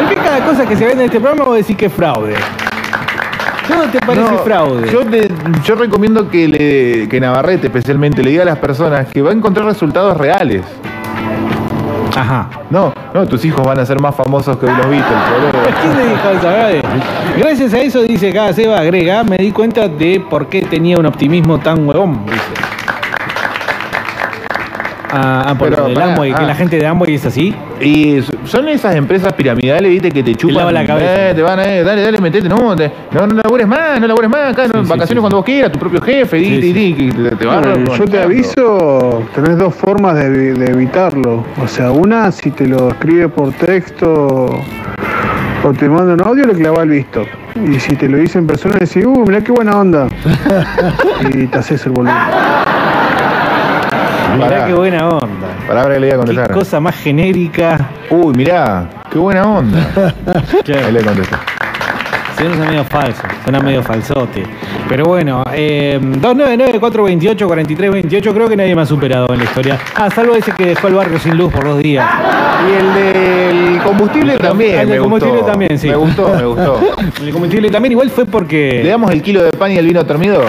qué cada cosa que se vende en este programa vos decís que es fraude? Todo te parece No, fraude. Yo, te- yo recomiendo que, le, que Navarrete especialmente le diga a las personas que va a encontrar resultados reales. Ajá. No, no, tus hijos van a ser más famosos que los Beatles, boludo. ¿Quién dijo eso? Gracias a eso, dice acá Seba agrega, me di cuenta de por qué tenía un optimismo tan huevón, dice. Ah, por Pero, lo del pará, Amway, que ah. la gente de Amway es así. Y son esas empresas piramidales, viste, que te chupan. lava la cabeza. eh, te van a, eh, dale, dale, metete, no, te- no, no labures más, no labures más, acá, no, sí, vacaciones sí. cuando vos quieras, tu propio jefe, di, Sí, di, sí. di, te, te va a Bueno, yo te aviso, tenés dos formas de evitarlo. O sea, una, si te lo escribe por texto o te manda un audio, le clava el visto. Y si te lo dice en persona, decís, uh, mirá qué buena onda. y te haces el volumen. Mirá Pará. qué buena onda. Palabra que le voy a Qué contestar. cosa más genérica. Uy, mirá, qué buena onda. Ahí le contesté. Suena medio falso, suena medio falsote. Pero bueno, eh, 299-428-4328, creo que nadie me ha superado en la historia. Ah, salvo ese que dejó el barrio sin luz por dos días. Y el del combustible también. El del combustible gustó. también, sí. Me gustó, me gustó. El combustible también igual fue Le porque... damos el kilo de pan y el vino termidor.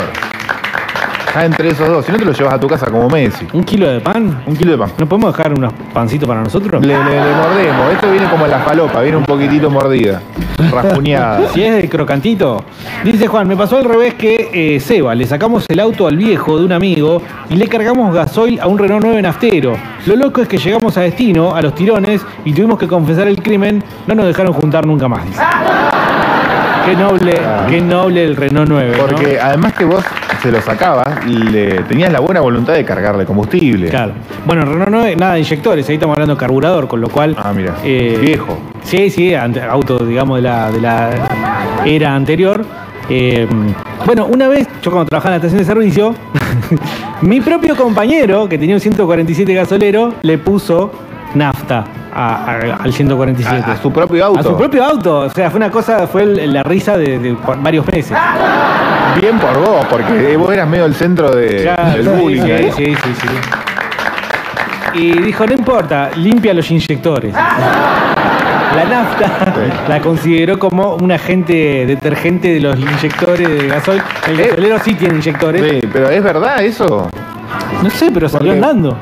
Está entre esos dos. Si no te lo llevas a tu casa como Messi. ¿Un kilo de pan? Un kilo de pan. ¿No podemos dejar unos pancitos para nosotros? Le, le- le mordemos. Esto viene como la falopa, viene un poquitito mordida. Raspuñada. Si es de crocantito. Dice Juan, me pasó al revés que eh, Seba, le sacamos el auto al viejo de un amigo y le cargamos gasoil a un Renault 9 naftero. Lo loco es que llegamos a destino, a los tirones, y tuvimos que confesar el crimen, no nos dejaron juntar nunca más. dice. Qué noble, qué noble el Renault 9. ¿no? Porque además que vos se lo sacabas, le tenías la buena voluntad de cargarle combustible. Claro. Bueno, Renault 9, nada de inyectores, ahí estamos hablando de carburador, con lo cual. Ah, mira. eh, Viejo. Sí, sí, auto, digamos, de la, de la era anterior. Eh, bueno, una vez, yo cuando trabajaba en la estación de servicio, mi propio compañero, que tenía un 147 gasolero, le puso nafta a- a- al 147. A, a su propio auto. A su propio auto. O sea, fue una cosa, fue el- la risa de, de varios meses. Bien por vos, porque vos eras medio el centro de, Claro, del bullying. sí, ahí. sí, sí, sí. Y dijo, no importa, limpia los inyectores. La nafta la consideró como un agente detergente de los inyectores de gasoil. El Eh. gasolero sí tiene inyectores. Sí, pero ¿es verdad eso? No sé, pero salió Porque- andando.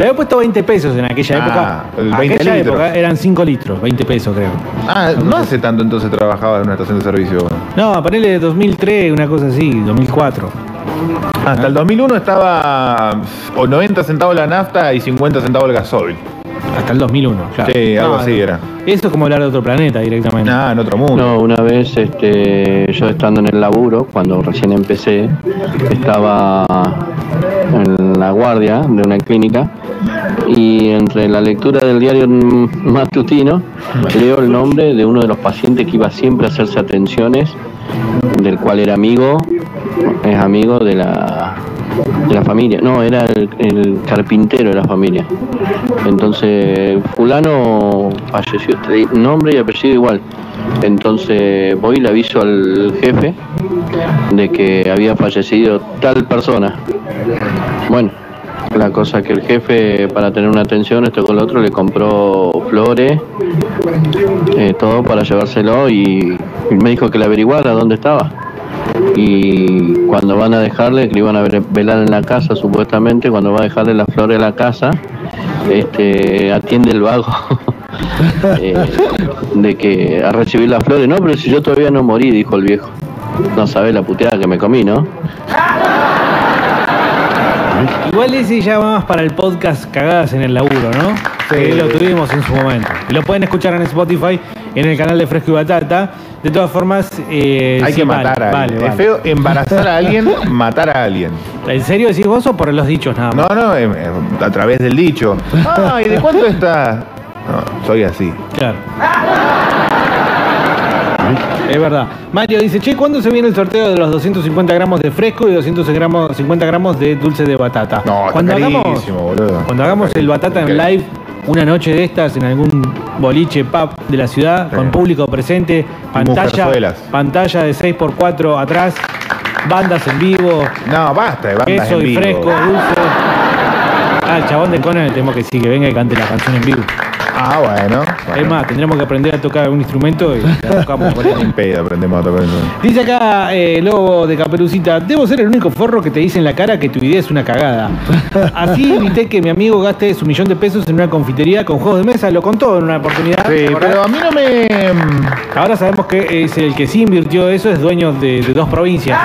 Le había puesto 20 pesos en aquella Ah, época. el 20 aquella litros. época eran 5 litros, 20 pesos creo. Ah, no hace tanto entonces trabajaba en una estación de servicio. No, ponele de 2003, una cosa así, 2004. Hasta el 2001 estaba o 90 centavos la nafta y 50 centavos el gasoil. Hasta el 2001, claro. Sí, algo No, así era. Eso es como hablar de otro planeta directamente. Ah, en otro mundo. No, una vez este, yo estando en el laburo, cuando recién empecé, estaba en la guardia de una clínica y entre la lectura del diario matutino leo el nombre de uno de los pacientes que iba siempre a hacerse atenciones, del cual era amigo, es amigo de la, de la familia, no, era el, carpintero de la familia. Entonces, fulano falleció, nombre y apellido igual. Entonces voy y le aviso al jefe de que había fallecido tal persona. Bueno, la cosa que el jefe para tener una atención, esto con lo otro, le compró flores, eh, todo para llevárselo y, me dijo que le averiguara dónde estaba. Y cuando van a dejarle, que le iban a velar en la casa supuestamente, cuando va a dejarle las flores a la casa, este, atiende el vago eh, de que a recibir las flores, no, pero si yo todavía no morí, dijo el viejo. No sabés la puteada que me comí, ¿no? Igual ese ya va más para el podcast Cagadas en el Laburo, ¿no? Que lo tuvimos en su momento. Y lo pueden escuchar en Spotify, en el canal de Fresco y Batata. De todas formas, eh, Hay sí, que vale, matar a alguien. vale. Es feo embarazar a alguien, matar a alguien. ¿En serio decís vos o por los dichos nada más? No, no, em, em, a través del dicho. Ay, ¿de cuánto está? No, soy así. Claro. Es verdad. Mario dice, che, ¿cuándo se viene el sorteo de los 250 gramos de fresco y 250 gramos de dulce de batata? No, está cuando hagamos, carísimo, boludo. cuando hagamos el batata en live, una noche de estas en algún boliche pub de la ciudad, Sí. con público presente, pantalla, pantalla de 6x4 atrás, bandas en vivo, No, basta de bandas queso en y vivo. fresco, dulce. Ah, el chabón de Conan le tenemos que sí, que venga y cante la canción en vivo. Ah, bueno. Es más, tendremos que aprender a tocar un instrumento y la tocamos. En pedo aprendemos a tocar. Dice acá eh, Lobo de Caperucita, debo ser el único forro que te dice en la cara que tu idea es una cagada. Así evité que mi amigo gaste su millón de pesos en una confitería con juegos de mesa, lo contó en una oportunidad. Sí, pero a mí no me. Ahora sabemos que es el que sí invirtió eso, es dueño de, de dos provincias.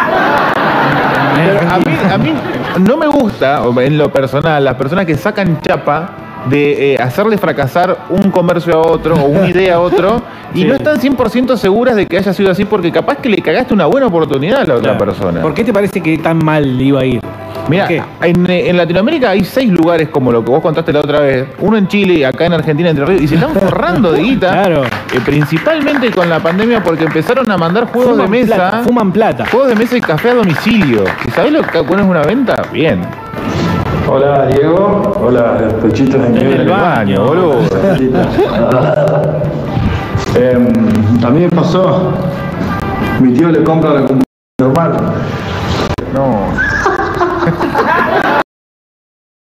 Pero a, mí, a mí no me gusta, en lo personal, las personas que sacan chapa de eh, hacerle fracasar un comercio a otro o una idea a otro y Sí. no están 100% seguras de que haya sido así porque capaz que le cagaste una buena oportunidad a la otra Claro. persona. ¿Por qué te parece que tan mal iba a ir? Mira, eh, en Latinoamérica hay seis lugares como lo que vos contaste la otra vez. Uno en Chile, acá en Argentina, Entre Ríos, y se están forrando de guita. Claro. eh, principalmente con la pandemia porque empezaron a mandar juegos Fuman de mesa. plata, fuman plata. Juegos de mesa y café a domicilio. ¿Y sabés lo que cuál es una venta? Bien. Hola Diego, hola pechitos de En nieve. el baño, boludo. Em, a mí me pasó, mi tío le compra la computadora normal. No.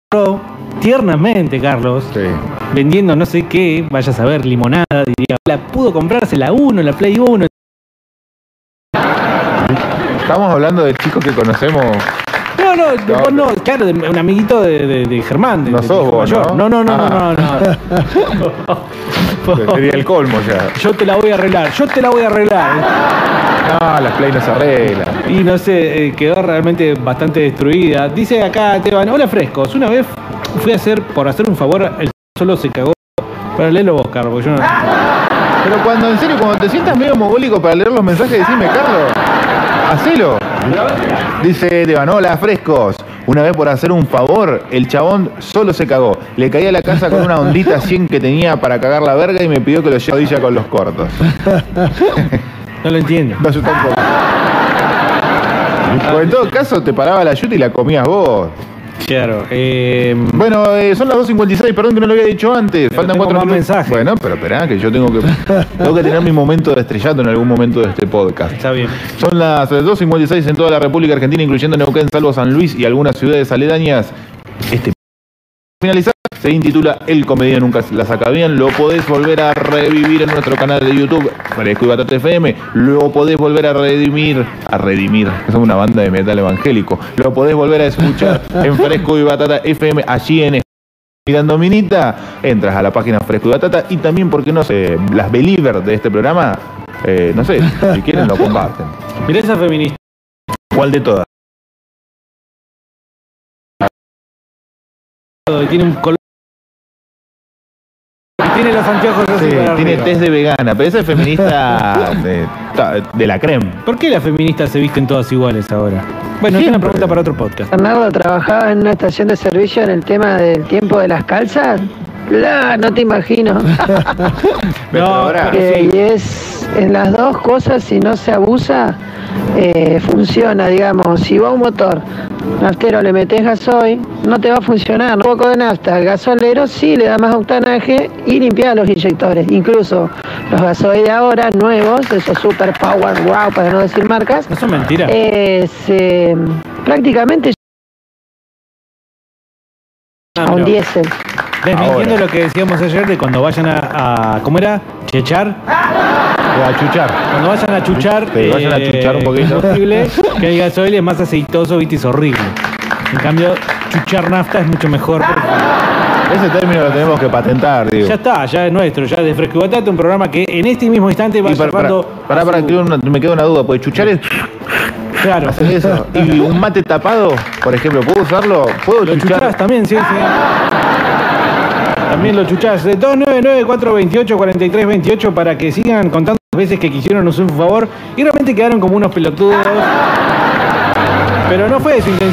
Pero, tiernamente, Carlos, vendiendo no sé qué, vaya a saber, limonada, diría, la pudo comprarse la 1, la Play 1. Estamos hablando de chicos que conocemos. No, no, vos no, claro, de- un amiguito de, de- de Germán. De, No de sos hijo vos, mayor. ¿no? No, no, no, Ah. no, no. Sería el colmo ya. Yo te la voy a arreglar, yo te la voy a arreglar. No, las play no se arreglan. Y no sé, eh, quedó realmente bastante destruida. Dice acá Esteban, hola frescos, una vez fui a hacer, por hacer un favor, el solo se cagó. Para leerlo vos, Carlos, porque yo no... Pero cuando, en serio, cuando te sientas medio mogólico para leer los mensajes, decime, Carlos, hacelo. Dice Esteban, hola, frescos. Una vez por hacer un favor, el chabón solo se cagó. Le caí a la casa con una ondita 100 que tenía para cagar la verga y me pidió que lo lleve a con los cortos. No lo entiendo. No, yo tampoco. Pues en todo caso, te paraba la yuta y la comías vos. Claro. Eh, Bueno, eh, son las 2.56, perdón que no lo había dicho antes. Faltan cuatro minutos. mensajes. Bueno, pero esperá, que yo tengo que, tengo que tener mi momento de estrellato en algún momento de este podcast. Está bien. Son las 2.56 en toda la República Argentina, incluyendo Neuquén, salvo San Luis y algunas ciudades aledañas. Este finalizar se intitula El Comedia Nunca la saca bien. Lo podés volver a revivir en nuestro canal de YouTube, Fresco y Batata FM. Lo podés volver a redimir, a redimir, somos una banda de metal evangélico. Lo podés volver a escuchar en Fresco y Batata FM, allí en Mirando Minita, entras a la página Fresco y Batata y también, porque no sé, las believers de este programa, eh, no sé, si quieren lo comparten. Mirá esa feminista. ¿Cuál de todas? Tiene un color. Tiene los anteojos así Sí, para tiene arriba. test de vegana, pero esa es feminista de, de la creme. ¿Por qué las feministas se visten todas iguales ahora? Bueno, es una pregunta para otro podcast. Bernardo trabajaba en una estación de servicio en el tema del tiempo de las calzas. No te imagino. No, Eh, y es en las dos cosas, si no se abusa, eh, funciona, digamos. Si va un motor naftero le metes gasoil, no te va a funcionar. Un poco de nafta, el gasolero sí le da más octanaje y limpia los inyectores. Incluso los gasoil de ahora, nuevos, esos super power wow, para no decir marcas, Eso es mentira. eh, se- prácticamente Ah, a un diésel. Desmintiendo lo que decíamos ayer de cuando vayan a, a- ¿cómo era? Chechar. A chuchar. Cuando vayan a chuchar, Sí, vayan a chuchar un poquito. es horrible, que el gasoil es más aceitoso, viste, es horrible. En cambio, chuchar nafta es mucho mejor. porque Ese término lo tenemos que patentar, digo. ya está, ya es nuestro, ya de Fresco y Batata, un programa que en este mismo instante va Y para, para, llevando para, a para, su- que me queda una duda, pues chuchar es Claro. hacer eso. Y un mate tapado, por ejemplo, ¿puedo usarlo? ¿Puedo Lo chuchar? chuchás también, sí, sí. También lo chuchás. Eh, 299-428-4328 para que sigan contando las veces que quisieron un favor y realmente quedaron como unos pelotudos. Pero no fue su intención